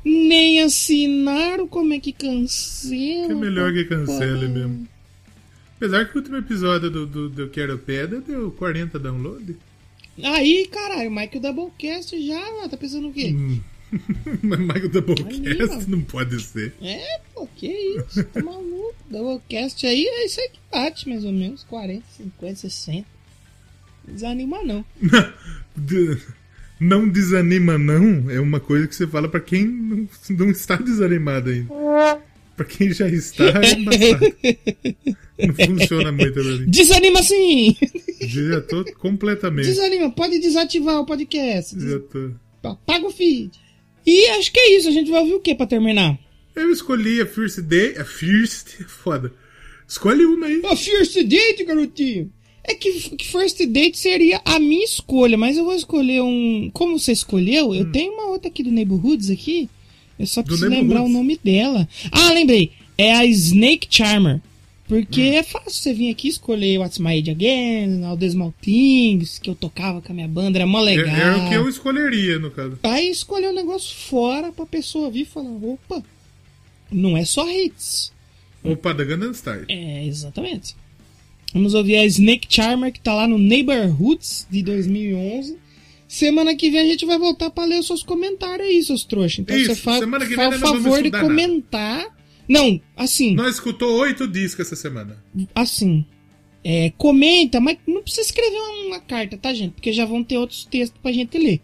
Nem assinaram como é que cancela. Que é melhor que cancele mesmo. Apesar que o último episódio do, do, do Quero Pedra deu 40 downloads. Aí, caralho, o Michael Doublecast já tá pensando o quê? Hum. Mas Michael Ali, Doublecast ó. não pode ser. É, pô, que isso, tá maluco. Doublecast aí é isso aí que bate, mais ou menos. 40, 50, 60. Não desanima não. Não desanima, não. É uma coisa que você fala pra quem não, não está desanimado ainda. Pra quem já está, é embaçado. Não funciona muito pra mim. Desanima sim! Já tô completamente. Desanima, pode desativar o podcast. Já tô. Apaga o feed. E acho que é isso. A gente vai ouvir o que pra terminar? Eu escolhi a First Day. A First. Foda. Escolhe uma aí. A first date, garotinho. É que, que first date seria a minha escolha, mas eu vou escolher um. Como você escolheu, eu tenho uma outra aqui do Neighborhoods aqui. Eu só preciso lembrar o nome dela. Ah, lembrei. É a Snake Charmer. Porque é fácil você vir aqui escolher What's My Age Again, All the Small Things, que eu tocava com a minha banda, era mó É- legal. Era o que eu escolheria, no caso. Aí escolher um negócio fora pra pessoa vir e falar, opa, não é só hits. Opa, da Gangnam Style. É, exatamente. Vamos ouvir a Snake Charmer, que tá lá no Neighborhoods de 2011. Semana que vem a gente vai voltar pra ler os seus comentários aí, seus trouxas. Então Isso, você fa semana que vem faz o favor de nada. comentar. Não, assim, Nós escutou oito discos essa semana. assim. É, comenta, mas não precisa escrever uma, carta, tá, gente? Porque já vão ter outros textos pra gente ler.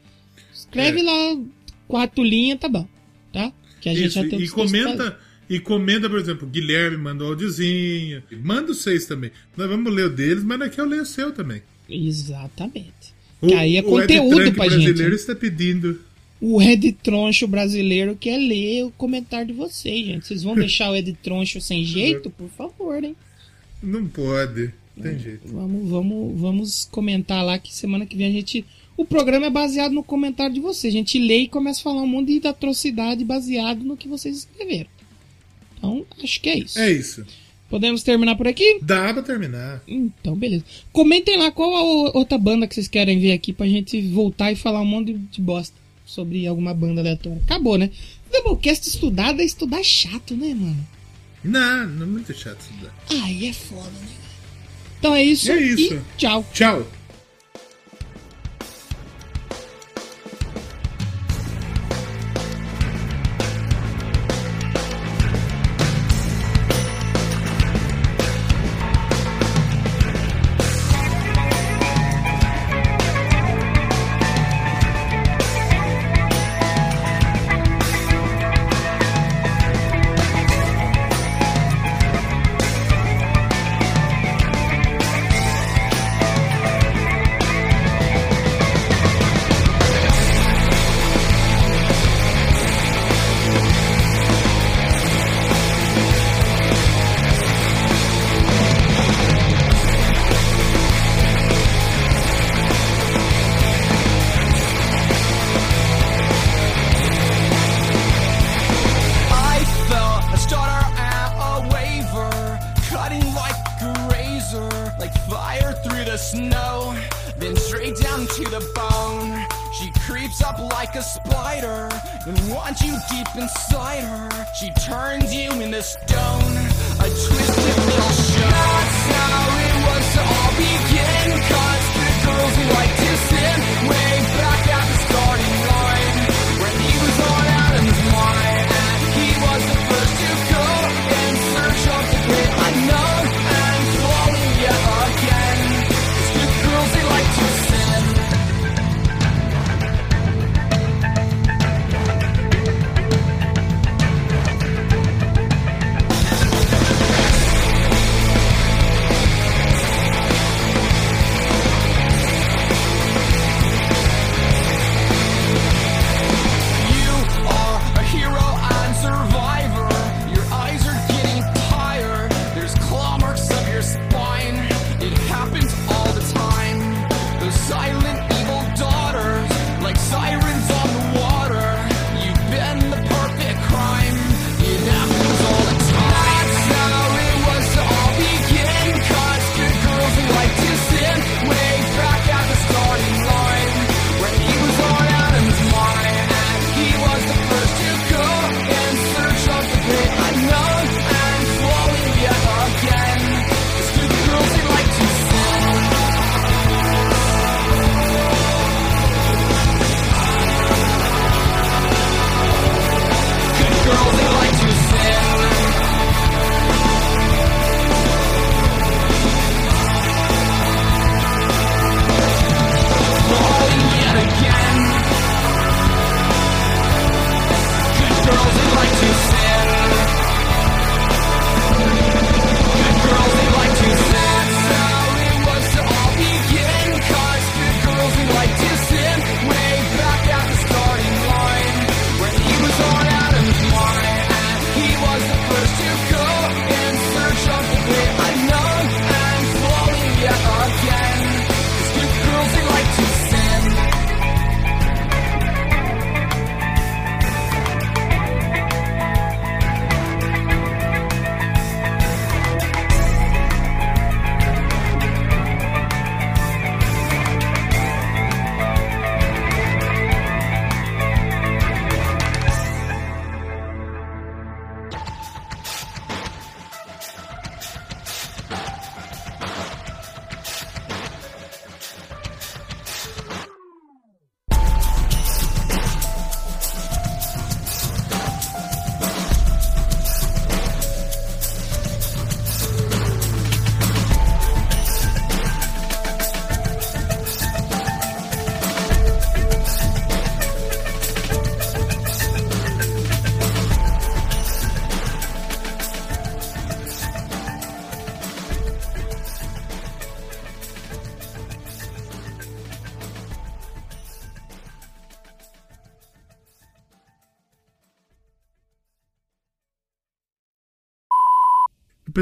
Escreve É. lá quatro linhas, tá bom. Tá? Que a gente Isso, já tem e comenta, e comenta, por exemplo, Guilherme mandou áudiozinho. Manda os seis também. Nós vamos ler o deles, mas aqui eu leio o seu também. Exatamente. O, Que aí é o conteúdo pra gente. brasileiro né? está pedindo. O Ed Troncho brasileiro quer ler o comentário de vocês, gente. Vocês vão deixar o Ed Troncho sem jeito? Por favor, hein? Não pode. É. Tem jeito. Vamos, vamos, vamos comentar lá que semana que vem a gente. O programa é baseado no comentário de vocês. A gente lê e começa a falar um monte de atrocidade baseado no que vocês escreveram. Então, acho que é isso. É isso. Podemos terminar por aqui? Dá pra terminar. Então, beleza. Comentem lá qual a outra banda que vocês querem ver aqui pra gente voltar e falar um monte de bosta sobre alguma banda aleatória. Acabou, né? Doublecast estudado é estudar chato, né, mano? Não, não é muito chato daí. Aí é foda, né? Então é isso. É isso. Tchau. Tchau.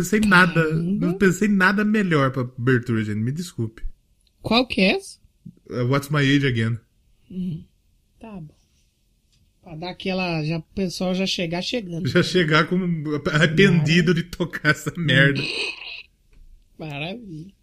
Pensei em nada. Caramba. Não pensei nada melhor pra abertura, gente. Me desculpe. Qual que é essa? Uh, What's My Age Again? Tá bom. Pra dar aquela. Já, o pessoal já chegar chegando. Já chegar como arrependido de tocar essa merda. Maravilha.